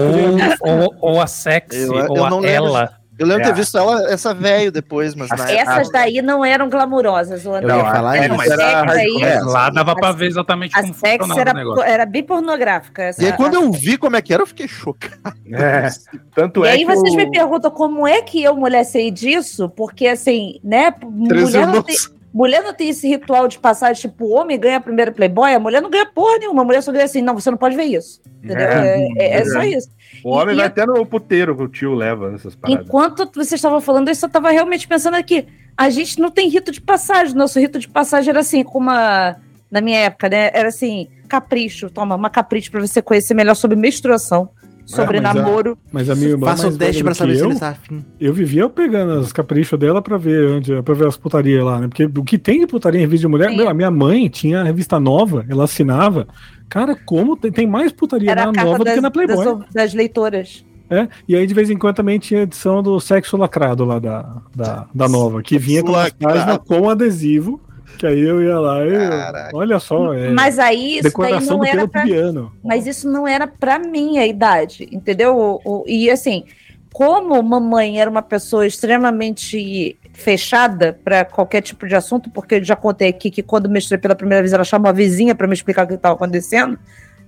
ou, ou a sexy, Eu- eu ou a não lembro. Eu lembro de É. ter visto ela, essa velho depois, mas na Essas daí não eram glamourosas, o Eu André. ia Não, falar é, isso. mas a era aí, hardcore. Lá dava a- pra ver exatamente a como sex funcionava era, era bipornográfica. essa- E aí, quando eu vi como é que era, eu fiquei chocado. É, tanto E é aí que vocês o- me perguntam como é que eu, mulher, sei disso? Porque, assim, né, Três mulher não, tem, mulher não tem esse ritual de passagem, tipo, o homem ganha a primeira Playboy, a mulher não ganha porra nenhuma. A mulher só ganha assim, não, você não pode ver isso. Entendeu? É, É, é- é só isso. o homem E- vai e- até no puteiro que o tio leva nessas paradas. Enquanto vocês estavam falando isso, eu estava realmente pensando aqui. A gente não tem rito de passagem. Nosso rito de passagem era assim, como uma. Na minha época, né? Era assim, capricho. Toma, uma capricho para você conhecer melhor sobre menstruação, sobre mas a- namoro. Mas a minha irmã. Faça mais teste pra do saber se eu, ele tá afim. Eu vivia pegando as caprichos dela pra ver onde, pra ver as putarias lá, né? Porque o que tem de putaria em revista de mulher, Sim. meu, a minha mãe tinha a revista nova, ela assinava. Cara, como tem, tem mais putaria Era na a nova do das, que na Playboy. das, das leitoras. É, e aí de vez em quando também tinha edição do Sexo Lacrado lá da, da, da nova, que vinha com com adesivo, que aí eu ia lá e. Caraca. Olha só, é. Mas aí isso daí decoração não do era piano pra piano. Mas isso não era pra minha idade, entendeu? O- o- E assim, como mamãe era uma pessoa extremamente fechada para qualquer tipo de assunto, porque eu já contei aqui que quando mestrei pela primeira vez, ela chamou a vizinha para me explicar o que estava acontecendo.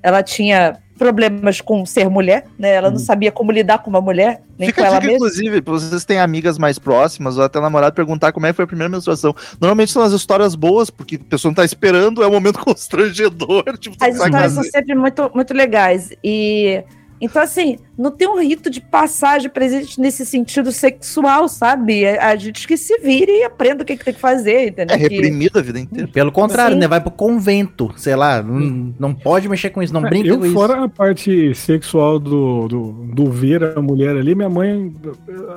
Ela tinha problemas com ser mulher, né? Ela não sabia como lidar com uma mulher, nem Fica com ela dica, mesma. inclusive, vocês têm amigas mais próximas ou até namorado perguntar como é que foi a primeira menstruação. Normalmente são as histórias boas, porque a pessoa não tá esperando, é um momento constrangedor. Tipo, As histórias são sempre muito, muito legais. E então, assim, não tem um rito de passagem presente nesse sentido sexual, sabe? A, a gente que se vire e aprenda o que, que tem que fazer, entendeu? É Que- reprimido a vida inteira. Pelo contrário, Sim. né? Vai pro convento, sei lá. Não, não pode mexer com isso, não É, brinca eu, com isso. fora a parte sexual do, do, do ver a mulher ali, minha mãe,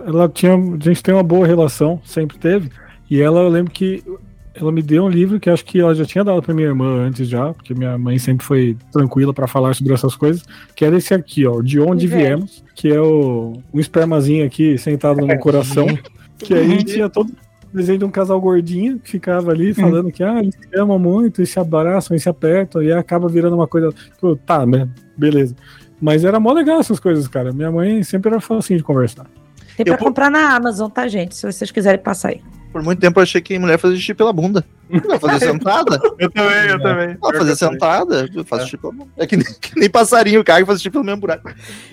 ela tinha, a gente tem uma boa relação, sempre teve. E ela, eu lembro que ela me deu um livro que acho que ela já tinha dado pra minha irmã antes já, porque minha mãe sempre foi tranquila pra falar sobre essas coisas, que era esse aqui, ó, De Onde Inveja. Viemos, que é o, um espermazinho aqui sentado no coração, que aí tinha todo o desenho de um casal gordinho que ficava ali falando que ah, eles se amam muito, e se abraçam e se apertam, e acaba virando uma coisa. Pô, tá, né? Beleza. Mas era mó legal essas coisas, cara. Minha mãe sempre era facinho de conversar. Tem pra Eu- comprar na Amazon, tá, gente? Se vocês quiserem passar aí. Por muito tempo eu achei que mulher fazia xixi pela bunda. Vai fazer sentada? Eu também, eu também. Vai fazer sentada? Eu faço xixi pela bunda. É que nem, que nem passarinho caga e faz xixi pelo mesmo buraco.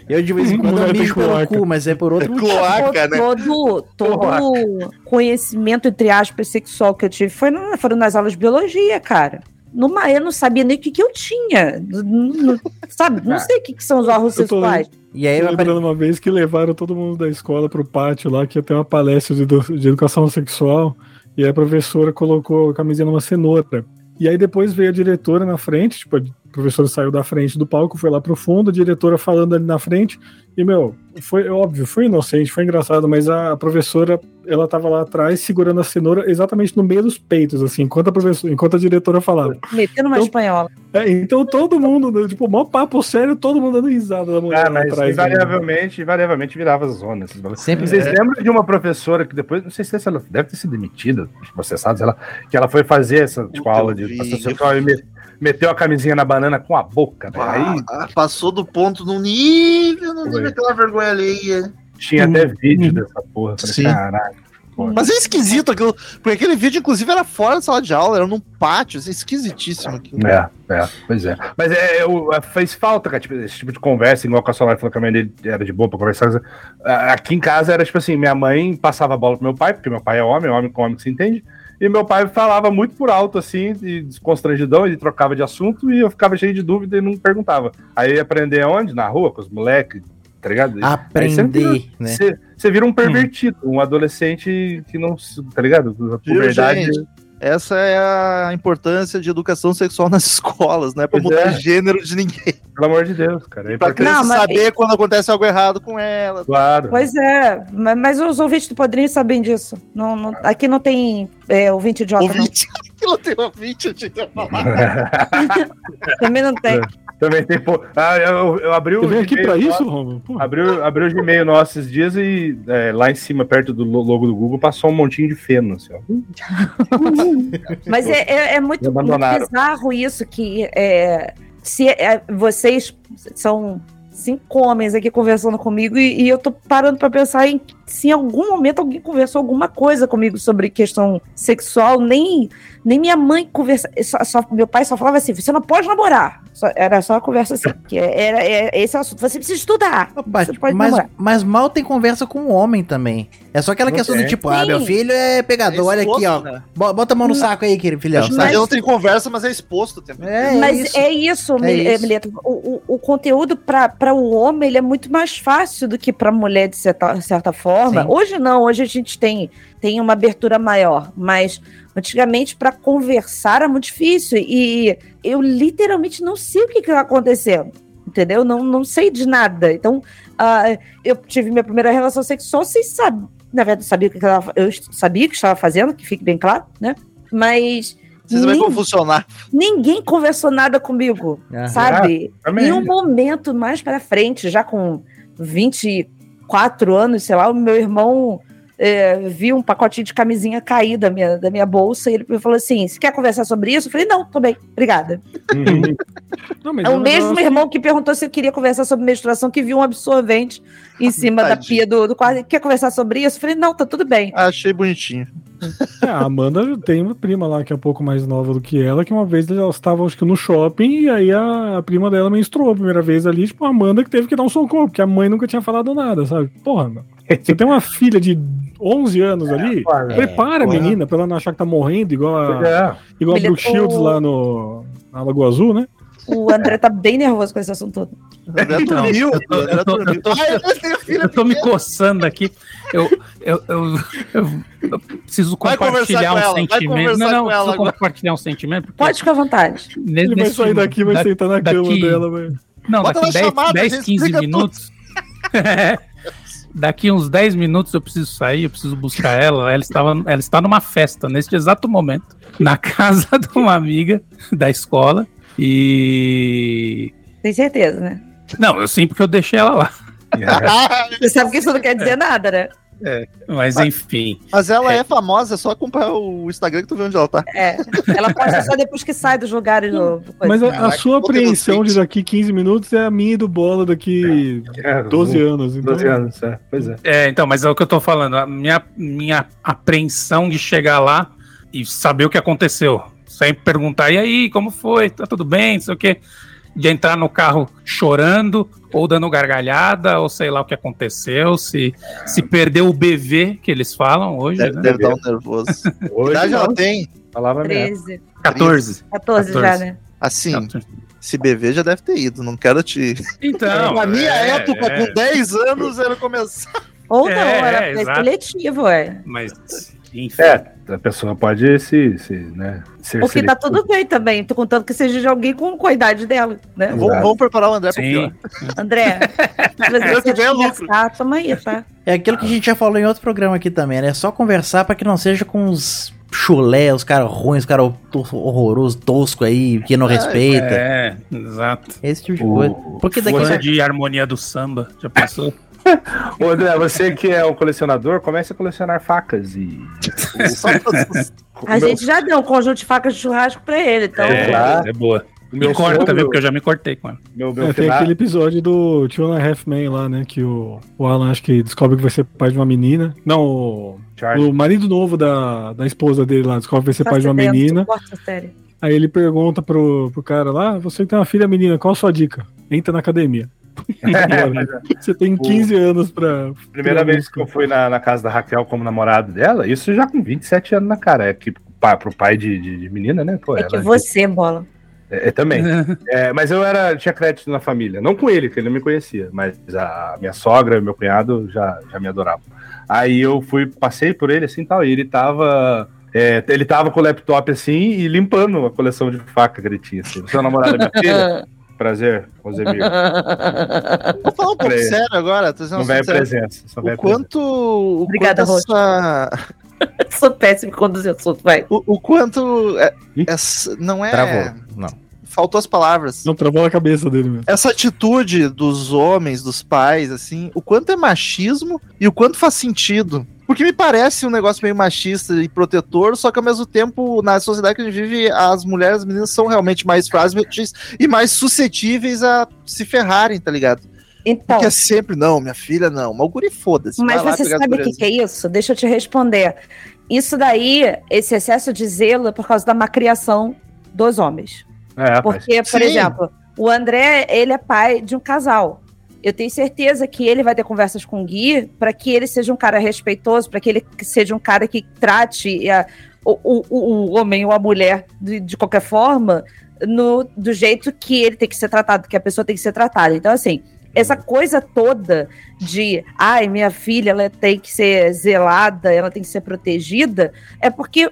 Eu de vez em quando Mulher eu mijo pelo cu, mas é por outro motivo. Cloaca, né? Todo, todo conhecimento, entre aspas, sexual que eu tive foi foram nas aulas de biologia, cara. Numa, eu não sabia nem o que, que eu tinha. Não- não- sabe? Não sei o que, que são os órgãos Eu tô sexuais. E aí Eu lembrando uma vez que levaram todo mundo da escola pro pátio lá, que ia ter uma palestra de, de educação sexual, e aí a professora colocou a camisinha numa cenoura. E aí depois veio a diretora na frente, tipo, a professora saiu da frente do palco, foi lá pro fundo, a diretora falando ali na frente, e, meu, foi óbvio, foi inocente, foi engraçado, mas a professora, ela tava lá atrás segurando a cenoura exatamente no meio dos peitos, assim, enquanto a professora, enquanto a diretora falava. Metendo uma Então- espanhola. É, então todo mundo, tipo, mó papo sério, todo mundo dando risada da mulher Ah, lá mas atrás. né? invariavelmente, invariavelmente virava zona. esses. Sempre Vocês é. lembram de uma professora que depois, não sei se ela deve ter sido demitida, processada, sei lá, que ela foi fazer essa tipo, Puta, aula de vi. Meteu a camisinha na banana com a boca, né? Aí Ah, passou do ponto no nível, não teve aquela vergonha alheia. tinha até vídeo dessa porra. Falei, Sim. caralho. porra. Mas é esquisito aquilo, porque aquele vídeo, inclusive, era fora da sala de aula, era num pátio, assim, esquisitíssimo aquilo. É, é, pois é. Mas é, eu, é, fez falta, cara, tipo, esse tipo de conversa, igual com a Solar falou que a mãe dele era de boa pra conversar. Ah, Aqui em casa era tipo assim: minha mãe passava a bola pro meu pai, porque meu pai é homem, homem com homem que se entende. E meu pai falava muito por alto, assim, e desconstrangidão, ele trocava de assunto e eu ficava cheio de dúvida e não perguntava. Aí ia aprender onde? Na rua, com os moleques, tá ligado? Aí você vira- Aprender, né? Vira um pervertido, um adolescente que não, tá ligado? A Viu, puberdade. gente? Essa é a importância de educação sexual nas escolas, não é pra Pois mudar é. gênero de ninguém. Pelo amor de Deus, cara. É Pra criança Não, mas- saber quando acontece algo errado com ela. Claro. Pois é, ma- mas os ouvintes do Podrinho sabem disso. Não, não- aqui não tem é, ouvinte idiota, Ouvinte, aquilo tem ouvinte, eu tinha falar. não. Também não tem. Também tem. Pô, ah, eu, eu abri o. Você vem aqui pra nosso- isso, Romulo? Abriu, abriu o Gmail nosso esses dias e é, lá em cima, perto do lo- logo do Google, passou um montinho de feno. Assim, ó. Mas é, é, é muito, muito bizarro isso que é, se é, vocês são cinco homens aqui conversando comigo e, e eu tô parando pra pensar em se em algum momento alguém conversou alguma coisa comigo sobre questão sexual, nem, nem minha mãe conversa, só, só- meu pai só falava assim, você não pode namorar. Só- era só uma conversa assim, que era, é, esse é o assunto, você precisa estudar. Mas, Você pode mas, namorar. mas mal tem conversa com o homem também. É só aquela Não questão do tem. tipo, ah, meu filho é pegador, olha aqui, ó. Né? Bo- Bota a mão no saco aí, querido filhão. Dia não tem conversa, mas é exposto também. É, é Mas isso. é isso, É isso. Mileto. O, o, o conteúdo para o homem ele é muito mais fácil do que para a mulher, de certa, certa forma. Sim. Hoje não, hoje a gente tem, tem uma abertura maior, mas antigamente para conversar era muito difícil. E eu literalmente não sei o que está acontecendo. Entendeu? Não, não sei de nada. Então, ah, eu tive minha primeira relação sexual sem saber. Na verdade, eu sabia o que ela, eu sabia o que estava fazendo, que fique bem claro, né? Mas Vocês sabem como funcionar. ninguém conversou nada comigo, sabe? também. Em um momento mais pra frente, já com 24 anos, sei lá, o meu irmão é, viu um pacotinho de camisinha cair da minha, da minha bolsa e ele falou assim: Você quer conversar sobre isso? Eu falei: Não, tô bem, obrigada. Uhum. Não, mas É o mesmo negócio- irmão que perguntou se eu queria conversar sobre menstruação, que viu um absorvente em cima da Tadinho. pia do, do quarto. Quer conversar sobre isso? Eu falei: Não, tá tudo bem. Achei bonitinho. É, a Amanda tem uma prima lá que é um pouco mais nova do que ela, que uma vez elas estavam, acho que no shopping, e aí a, a prima dela menstruou a primeira vez ali, tipo, a Amanda que teve que dar um socorro, porque a mãe nunca tinha falado nada, sabe? Porra, meu. Você tem uma filha de 11 anos ali, Claro. prepara a porra. menina pra ela não achar que tá morrendo, igual a, É. igual a Brooke Shields o- lá no, na Lagoa Azul, né? O André tá bem nervoso com esse assunto todo. André Então, dormiu. eu tô- eu eu eu me coçando aqui. Eu, eu, eu, eu- eu preciso compartilhar um sentimento. Não, não, preciso agora. compartilhar um sentimento. Pode ficar à vontade. Ele vai nesse- sair daqui, vai da- sentar na cama dela, vai. Não, Bota daqui na 10, chamada, 10 a gente 15 explica minutos. daqui uns 10 minutos eu preciso sair, eu preciso buscar ela. Ela, estava, ela está numa festa neste exato momento, na casa de uma amiga da escola. E. Tem certeza, né? Não, eu sim, porque eu deixei ela lá. Você sabe que isso não quer dizer nada, né? Mas enfim. Mas ela é famosa, é só acompanhar o Instagram que tu vê onde ela tá. É. Ela posta só depois que sai dos lugares do. coisa. Mas a, a sua ter apreensão de daqui 15 minutos é a minha e do Bola daqui É, 12 anos. Então, 12 anos, é. Pois é. É, então, mas é o que eu tô falando. A minha, minha apreensão de chegar lá e saber o que aconteceu. Sempre perguntar, e aí, como foi? Tá tudo bem? Não sei o quê. De entrar no carro chorando, ou dando gargalhada, ou sei lá o que aconteceu, se, se perdeu o BV que eles falam hoje, Deve, né? deve dar um nervoso. Hoje idade não, ela tem? falava mesmo. 13, 14. 14 já, 14. né? Assim, esse BV já deve ter ido. Não quero te. Então. Na minha é, época, é, com 10 anos, era começar. Ou É, não, era é, é, exato. coletivo, é. Mas, enfim. É, a pessoa pode se, se né, ser Porque tá seletiva. tudo bem também. Tô contando que seja de alguém com, com a idade dela, né? Vamos, vamos preparar o André pro pior. André, se você que quiser lucro. toma aí, tá? É aquilo que a gente já falou em outro programa aqui também, né? É só conversar pra que não seja com os chulé, os caras ruins, os caras horrorosos, tosco aí, que não respeita. É, exato. Esse tipo de O- coisa. Porque daqui Força de harmonia do samba, já pensou? Ô, André, você que é um colecionador, comece a colecionar facas e. A gente já deu um conjunto de facas de churrasco pra ele, então. é, claro. é boa. o Me meu corta, sogro- viu? Porque eu já me cortei com ela. Meu, meu É, tem aquele episódio do Two and a Half Men lá, né? Que o, o Alan acho que descobre que vai ser pai de uma menina. Não, o, o marido novo da, da esposa dele lá descobre que vai ser pai de uma menina. Aí ele pergunta pro, pro cara lá: "Ah, Você que tem uma filha menina, qual a sua dica? Entra na academia. Você tem 15 anos pra. Primeira vez que eu fui na, na casa da Raquel como namorado dela, isso já com 27 anos na cara. É que pá, pro pai de, de, de menina, né? Pô, É ela- que você, bola. É, é, também. É, mas eu era, tinha crédito na família. Não com ele, que ele não me conhecia, mas a minha sogra e meu cunhado já, já me adoravam. Aí eu fui, passei por ele assim tal, e ele tava. é, ele tava com o laptop assim e limpando a coleção de faca que ele tinha. Assim. Seu namorado é minha filha? Prazer, Rosemir. Vou falar um pouco sério agora. Tô Não vai presença. Só O quanto. O Obrigada, quanto essa, Sou péssimo em conduzir assunto, vai. o, o quanto. é- essa- não é. Travou. Não. Faltou as palavras. Não travou a cabeça dele mesmo. Essa atitude dos homens, dos pais, assim, o quanto é machismo e o quanto faz sentido. Porque me parece um negócio meio machista e protetor, só que ao mesmo tempo, na sociedade que a gente vive, as mulheres, as meninas são realmente mais frágeis e mais suscetíveis a se ferrarem, tá ligado? Então, Porque é sempre, não, minha filha não. Mas o guri foda-se. mas você sabe o que, que é isso? Deixa eu te responder. Isso daí, esse excesso de zelo é por causa da macriação dos homens. É. Porque, por Sim. exemplo, o André, ele é pai de um casal. Eu tenho certeza que ele vai ter conversas com o Gui para que ele seja um cara respeitoso, para que ele seja um cara que trate a- o, o- o homem ou a mulher de, de qualquer forma no, do jeito que ele tem que ser tratado, que a pessoa tem que ser tratada. Então, assim, essa coisa toda de, ai, minha filha, ela tem que ser zelada, ela tem que ser protegida, é porque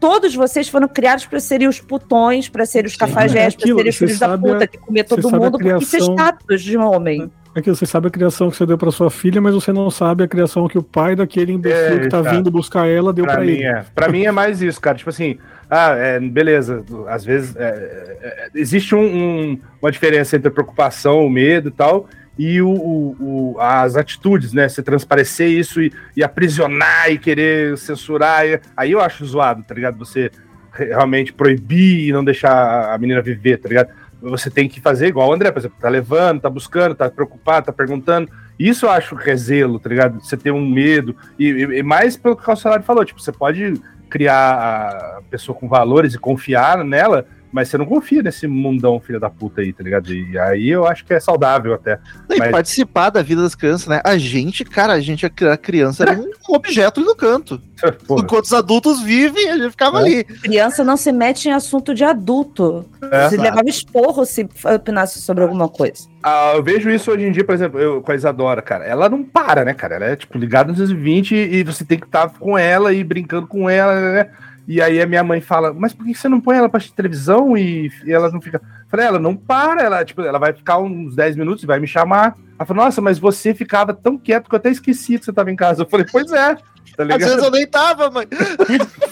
todos vocês foram criados para serem os putões, para serem os cafajés, é para aquilo, serem os filhos da sabe a- puta, que comer todo você sabe a mundo, porque isso é criação- status de um homem. É que você sabe a criação que você deu pra sua filha, mas você não sabe a criação que o pai daquele imbecil É, que tá tá. vindo buscar ela deu mim, ele. é. pra mim é mais isso, cara. Tipo assim, ah, é, beleza, às vezes é, é, é, existe um- um- uma diferença entre a preocupação, o medo e tal, e o, o- o- as atitudes, né? Você transparecer isso e, e aprisionar e querer censurar. e- aí eu acho zoado, tá ligado? Você re- realmente proibir e não deixar a menina viver, tá ligado? Você tem que fazer igual o André, por exemplo, tá levando, tá buscando, tá preocupado, tá perguntando. Isso eu acho rezelo, tá ligado? Você ter um medo. E, e- mais pelo que o salário falou, tipo, você pode criar a pessoa com valores e confiar nela, mas você não confia nesse mundão filha da puta aí, tá ligado? E aí eu acho que é saudável até. Tem que Mas- participar da vida das crianças, né? A gente, cara, a gente, a criança era um objeto ali no canto. Porra, Enquanto os adultos vivem, a gente ficava É. ali. Criança não se mete em assunto de adulto. É. se levava esporro se opinasse sobre alguma coisa. Ah, eu vejo isso hoje em dia, por exemplo, eu, com a Isadora, cara. Ela não para, né, cara? Ela é, tipo, ligada no 220 e você tem que estar com ela e brincando com ela, né? E aí a minha mãe fala, mas por que você não põe ela pra televisão e, e ela não fica... Falei, ela não para, ela, tipo, ela vai ficar uns 10 minutos e vai me chamar. Ela falou, nossa, mas você ficava tão quieto que eu até esqueci que você tava em casa. Eu falei, pois é, tá Às ligado? vezes eu nem tava, mãe.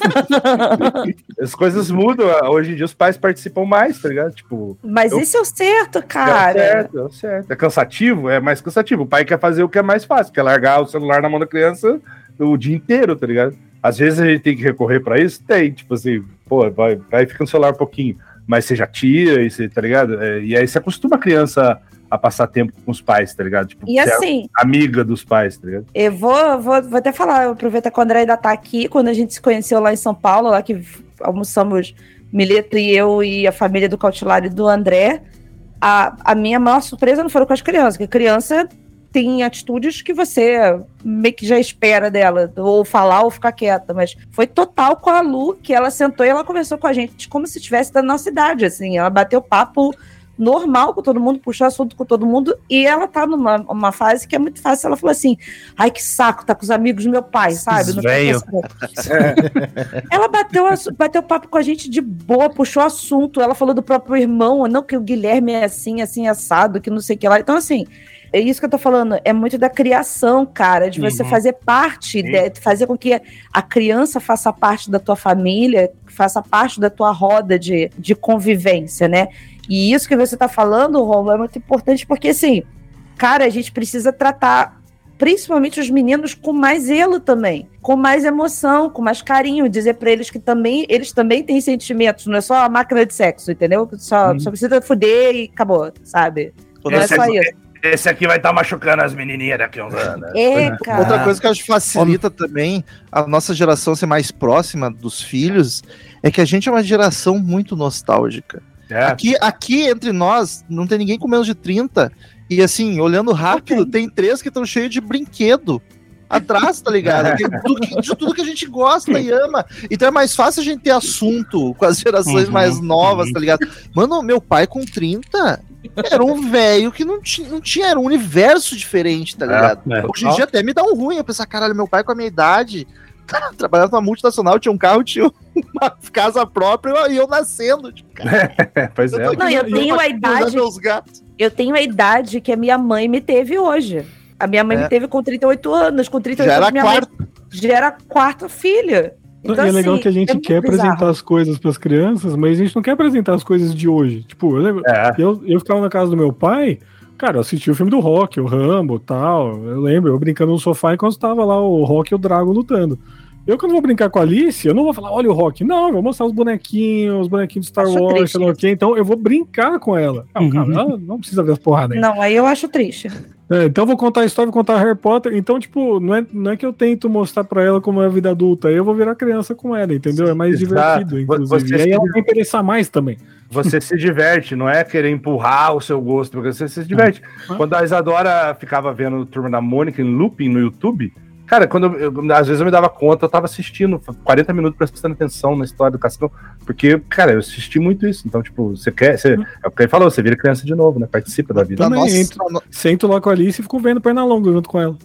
As coisas mudam, hoje em dia os pais participam mais, tá ligado? Tipo, Mas Eu- isso é o certo, É cara. certo, é certo. É cansativo? É mais cansativo. O pai quer fazer o que é mais fácil, que é largar o celular na mão da criança o dia inteiro, tá ligado? Às vezes a gente tem que recorrer pra isso? Tem, tipo assim, pô, vai, vai fica no celular um pouquinho, mas você já tira, e você, tá ligado? É, e aí você acostuma a criança a passar tempo com os pais, tá ligado? Tipo, E ser assim, amiga dos pais, tá ligado? eu vou, vou, vou até falar, aproveitar que o André ainda tá aqui, quando a gente se conheceu lá em São Paulo, lá que almoçamos Mileto e eu e a família do Cautelar e do André, a, a minha maior surpresa não foram com as crianças, porque criança tem atitudes que você meio que já espera dela, ou falar ou ficar quieta, mas foi total com a Lu, que ela sentou e ela conversou com a gente como se estivesse da nossa idade, assim, ela bateu papo normal com todo mundo, puxou assunto com todo mundo, e ela tá numa uma fase que é muito fácil, ela falou assim, ai que saco, tá com os amigos do meu pai, sabe? Velho. pensando. ela bateu, bateu papo com a gente de boa, puxou assunto, ela falou do próprio irmão, não que o Guilherme é assim, assim, assado, que não sei o que lá, então assim... É isso que eu tô falando, é muito da criação, cara, de você Uhum. fazer parte, de, fazer com que a criança faça parte da tua família, faça parte da tua roda de, de convivência, né? E isso que você tá falando, Romulo, é muito importante porque, assim, cara, a gente precisa tratar principalmente os meninos com mais zelo também, com mais emoção, com mais carinho, dizer pra eles que também eles também têm sentimentos, não é só a máquina de sexo, entendeu? Só, Uhum. só precisa fuder e acabou, sabe? Não é Esse só aqui- isso. Esse aqui vai estar machucando as menininhas daqui a uns anos. É, cara. Outra coisa que eu acho que facilita também a nossa geração ser mais próxima dos filhos é que a gente é uma geração muito nostálgica. É. Aqui, aqui entre nós, não tem ninguém com menos de 30. E assim, olhando rápido, tem três que estão cheios de brinquedo. Atrás, tá ligado? Que- do que- de tudo que a gente gosta e ama. Então é mais fácil a gente ter assunto com as gerações Uhum, mais novas, uhum. tá ligado? Mano, meu pai com 30 era um velho que não tinha, não tinha, era um universo diferente, tá ligado? É. Hoje em dia até me dá um ruim. Eu pensar, caralho, meu pai com a minha idade, trabalhando numa multinacional, tinha um carro, tinha uma casa própria e eu nascendo. Tipo, cara, É, pois é. tô aqui Não, eu tenho a idade- meus gatos. Eu tenho a idade que a minha mãe me teve hoje. A minha mãe É. me teve com 38 anos. Com 38 Já era anos, minha mãe quarto. já era a quarta filha. Então, e é legal assim, que a gente é quer bizarro. apresentar as coisas para as crianças, mas a gente não quer apresentar as coisas de hoje. Tipo, eu, lembro, É. eu, eu ficava na casa do meu pai, cara, eu assisti o filme do Rock, o Rambo tal. Eu lembro, eu brincando no sofá enquanto estava lá o Rock e o Drago lutando. Eu, quando vou brincar com a Alice, eu não vou falar, olha o Rock. Não, eu vou mostrar os bonequinhos, os bonequinhos de Star Acho Wars, triste sei lá o quê. Então eu vou brincar com ela. Não, cara, Uhum. ela não precisa ver as porradas aí. Não, aí eu acho triste. É, então eu vou contar a história, vou contar Harry Potter. Então, tipo, não é, não é que eu tento mostrar pra ela como é a vida adulta. Aí eu vou virar criança com ela, entendeu? É mais Exato. divertido, inclusive. você E aí ela vai interessar mais também. Você se diverte, não é querer empurrar o seu gosto, porque você se diverte. É. Quando a Isadora ficava vendo Turma da Mônica em looping no YouTube, cara, quando eu, eu- às vezes eu me dava conta, eu tava assistindo 40 minutos prestando atenção na história do Cascão, porque, cara, eu assisti muito isso. Então, tipo, você quer, você, é o que ele falou, você vira criança de novo, né? Participa da vida. Na Também nossa, entro. Sento lá com a Alice e fico vendo perna longa junto com ela.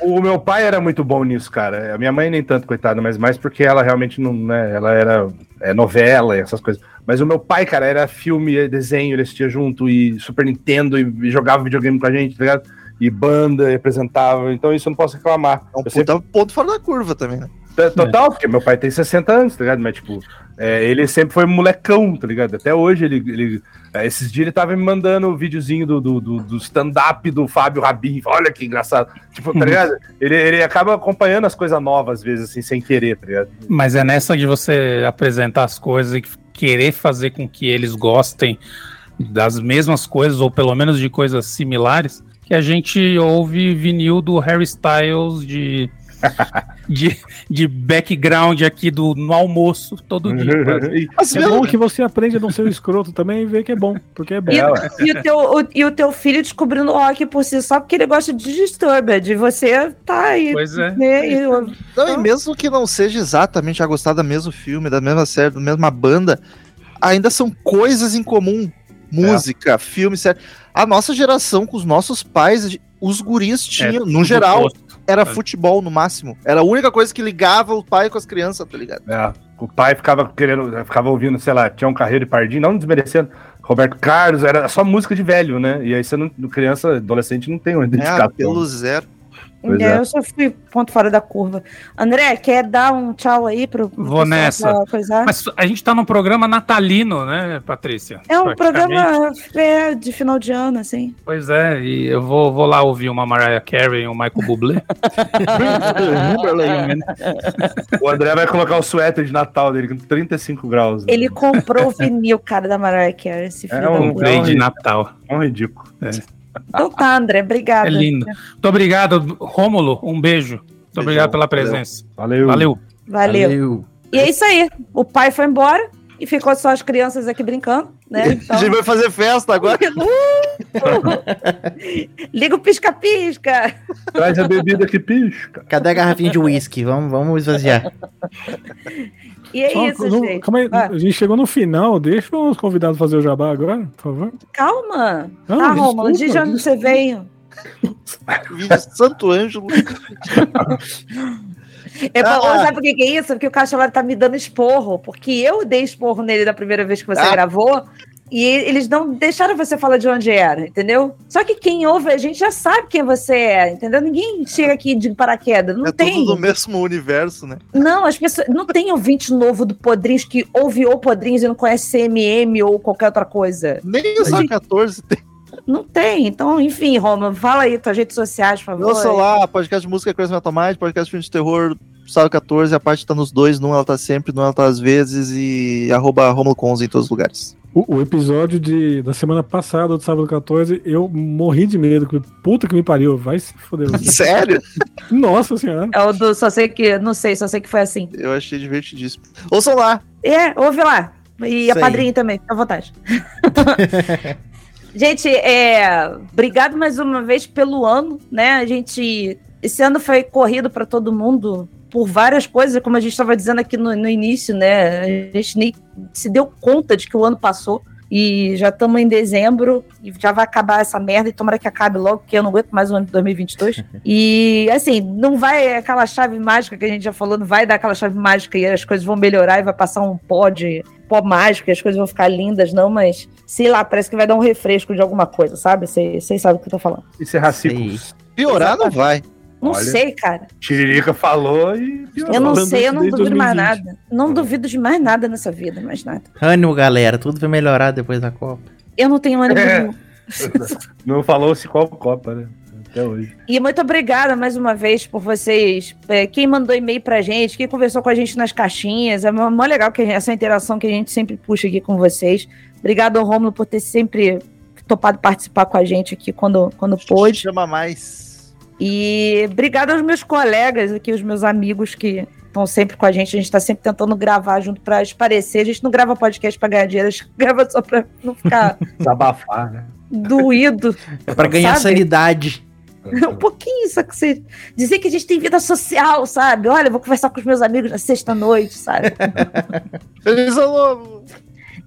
O, o meu pai era muito bom nisso, cara. A minha mãe nem tanto, coitada, mas mais porque ela realmente não, né? Ela era é, novela e essas coisas. Mas o meu pai, cara, era filme, desenho, ele assistia junto, e Super Nintendo, e, e jogava videogame com a gente, tá ligado? E banda, e apresentava. Então isso eu não posso reclamar. É um Eu sempre- ponto fora da curva também, né? Total, porque meu pai tem 60 anos, tá ligado? Mas, tipo, é, ele sempre foi molecão, tá ligado? Até hoje ele. ele é, esses dias ele tava me mandando o videozinho do, do, do, do stand-up do Fábio Rabin. Olha que engraçado. Tipo, tá ligado? ele, ele acaba acompanhando as coisas novas, às vezes, assim, sem querer, tá ligado? Mas é nessa de você apresentar as coisas e querer fazer com que eles gostem das mesmas coisas, ou pelo menos de coisas similares, que a gente ouve vinil do Harry Styles de de, de background aqui do, no almoço todo dia. Mas é bom que você aprende a não ser um escroto também e ver que é bom, porque é bom. E, o- e o teu, o- e o teu filho descobrindo o rock por si só porque ele gosta de Disturbed. E você tá aí. Pois é. né, e- Não, e mesmo que não seja exatamente a gostar do mesmo filme, da mesma série, da mesma banda, ainda são coisas em comum. Música, filme, série. A nossa geração, com os nossos pais, os guris tinham, no tudo geral, oposto. era É. futebol no máximo. Era a única coisa que ligava o pai com as crianças, tá ligado? É, o pai ficava querendo, ficava ouvindo, sei lá, tinha um carreiro de pardinho, não desmerecendo. Roberto Carlos, era só música de velho, né? E aí você não, criança, adolescente, não tem uma É, identificação. pelo zero. Pois É, é. Eu só fui ponto fora da curva. André, quer dar um tchau aí pro. Vou nessa. Mas a gente tá num programa natalino, né, Patrícia? é um programa é, de final de ano, assim. Pois é, e eu vou, vou lá ouvir uma Mariah Carey e um Michael Bublé. O André vai colocar o suéter de Natal dele com 35 graus. né? Ele comprou o vinil, cara, da Mariah Carey, esse filho É um. Comprei de Natal. É um ridículo. Então tá, André, obrigado. É lindo. Muito obrigado, Rômulo. Um beijo. Muito obrigado pela presença. Valeu. Valeu. Valeu. E é isso aí. O pai foi embora e ficou só as crianças aqui brincando, né? Então... A gente vai fazer festa agora. Liga o pisca-pisca. Traz a bebida que pisca. Cadê a garrafinha de uísque? Vamos, vamos esvaziar. E é Só- isso, não- gente. calma aí, Ah. a gente chegou no final, deixa os convidados fazer o jabá agora, por favor. Calma. Não, tá, desculpa, Romulo, diz de onde você veio. Vídeo Santo Ângelo. É, Ah. pra- Sabe por que, que é isso? Porque o Cachalari tá me dando esporro. Porque eu dei esporro nele da primeira vez que você Ah. gravou. E eles não deixaram você falar de onde era, entendeu? Só que quem ouve a gente já sabe quem você é, entendeu? Ninguém chega aqui de paraquedas. Não É tem. tudo do mesmo universo, né? Não, as pessoas. Não tem ouvinte novo do Podrinhos que ouve o Podrinhos e não conhece CMM ou qualquer outra coisa. Nem o Só 14 tem. Não tem. Então, enfim, Roma, fala aí tuas redes sociais, por favor. Eu sou lá, podcast de música Crazy Metal Mind, podcast de filme de terror, sábado 14, a parte tá nos dois, num ela tá sempre, num ela tá às vezes, e arroba Romulo Conze em todos os lugares. O, o episódio de, da semana passada, do sábado 14, eu morri de medo. que- Puta que me pariu, vai se foder. Sério? Nossa senhora. É o do só sei que. Não sei, só sei que foi assim. Eu achei divertidíssimo. Ouçam lá. É, ouve lá. E a Isso aí. padrinha também, fica à vontade. gente, é, obrigado mais uma vez pelo ano, né? A gente. Esse ano foi corrido para todo mundo por várias coisas, como a gente estava dizendo aqui no, no início, né? A gente nem se deu conta de que o ano passou. E já estamos em dezembro e já vai acabar essa merda e tomara que acabe logo, porque eu não aguento mais o ano de 2022. e assim, não vai aquela chave mágica que a gente já falou, não vai dar aquela chave mágica e as coisas vão melhorar e vai passar um pó de pó mágico e as coisas vão ficar lindas, não, mas sei lá, parece que vai dar um refresco de alguma coisa, sabe? Vocês sabem o que eu tô falando. Encerrar ciclos. Piorar não vai. Não Olha. sei, cara. Tiririca falou e. Eu não sei, eu não duvido mais 2020. nada. Não duvido de mais nada nessa vida, mais nada. Ânimo, galera. Tudo vai melhorar depois da Copa. Eu não tenho ânimo É. nenhum. Não falou-se qual Copa, né? Até hoje. E muito obrigada mais uma vez por vocês. é, quem mandou e-mail pra gente, quem conversou com a gente nas caixinhas. É mó legal que essa interação que a gente sempre puxa aqui com vocês. Obrigado ao Romulo por ter sempre topado participar com a gente aqui quando, quando pôde. Chama mais. E obrigado aos meus colegas aqui, os meus amigos que estão sempre com a gente. A gente está sempre tentando gravar junto para esparecer. A gente não grava podcast para ganhar dinheiro, a gente grava só para não ficar Desabafar, né? doído. É pra ganhar Sabe? sanidade. Um pouquinho, só que você dizer que a gente tem vida social, sabe? Olha, eu vou conversar com os meus amigos na sexta-noite, sabe? Feliz ano novo!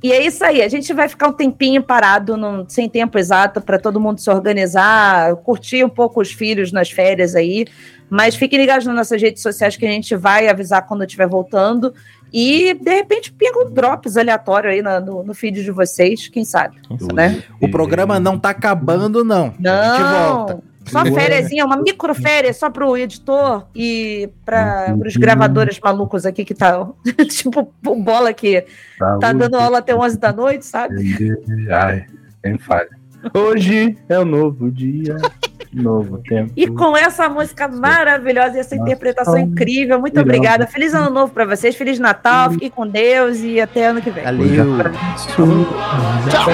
E é isso aí, a gente vai ficar um tempinho parado, num- sem tempo exato, para todo mundo se organizar, curtir um pouco os filhos nas férias aí. Mas fiquem ligados nas nossas redes sociais que a gente vai avisar quando estiver voltando. E, de repente, pega um drops aleatório aí na- no, no feed de vocês, quem sabe, né? O programa não tá acabando, não. A gente Não, volta. Só fériasinha, uma micro férias só pro editor e para os gravadores malucos aqui que tá tipo o bola que tá dando aula até 11 da noite, sabe? Ai, quem falha. Hoje é um novo dia, novo tempo. E com essa música maravilhosa e essa interpretação incrível, muito obrigada. Feliz ano novo para vocês, feliz Natal, fiquem com Deus e até ano que vem. Valeu. Tchau.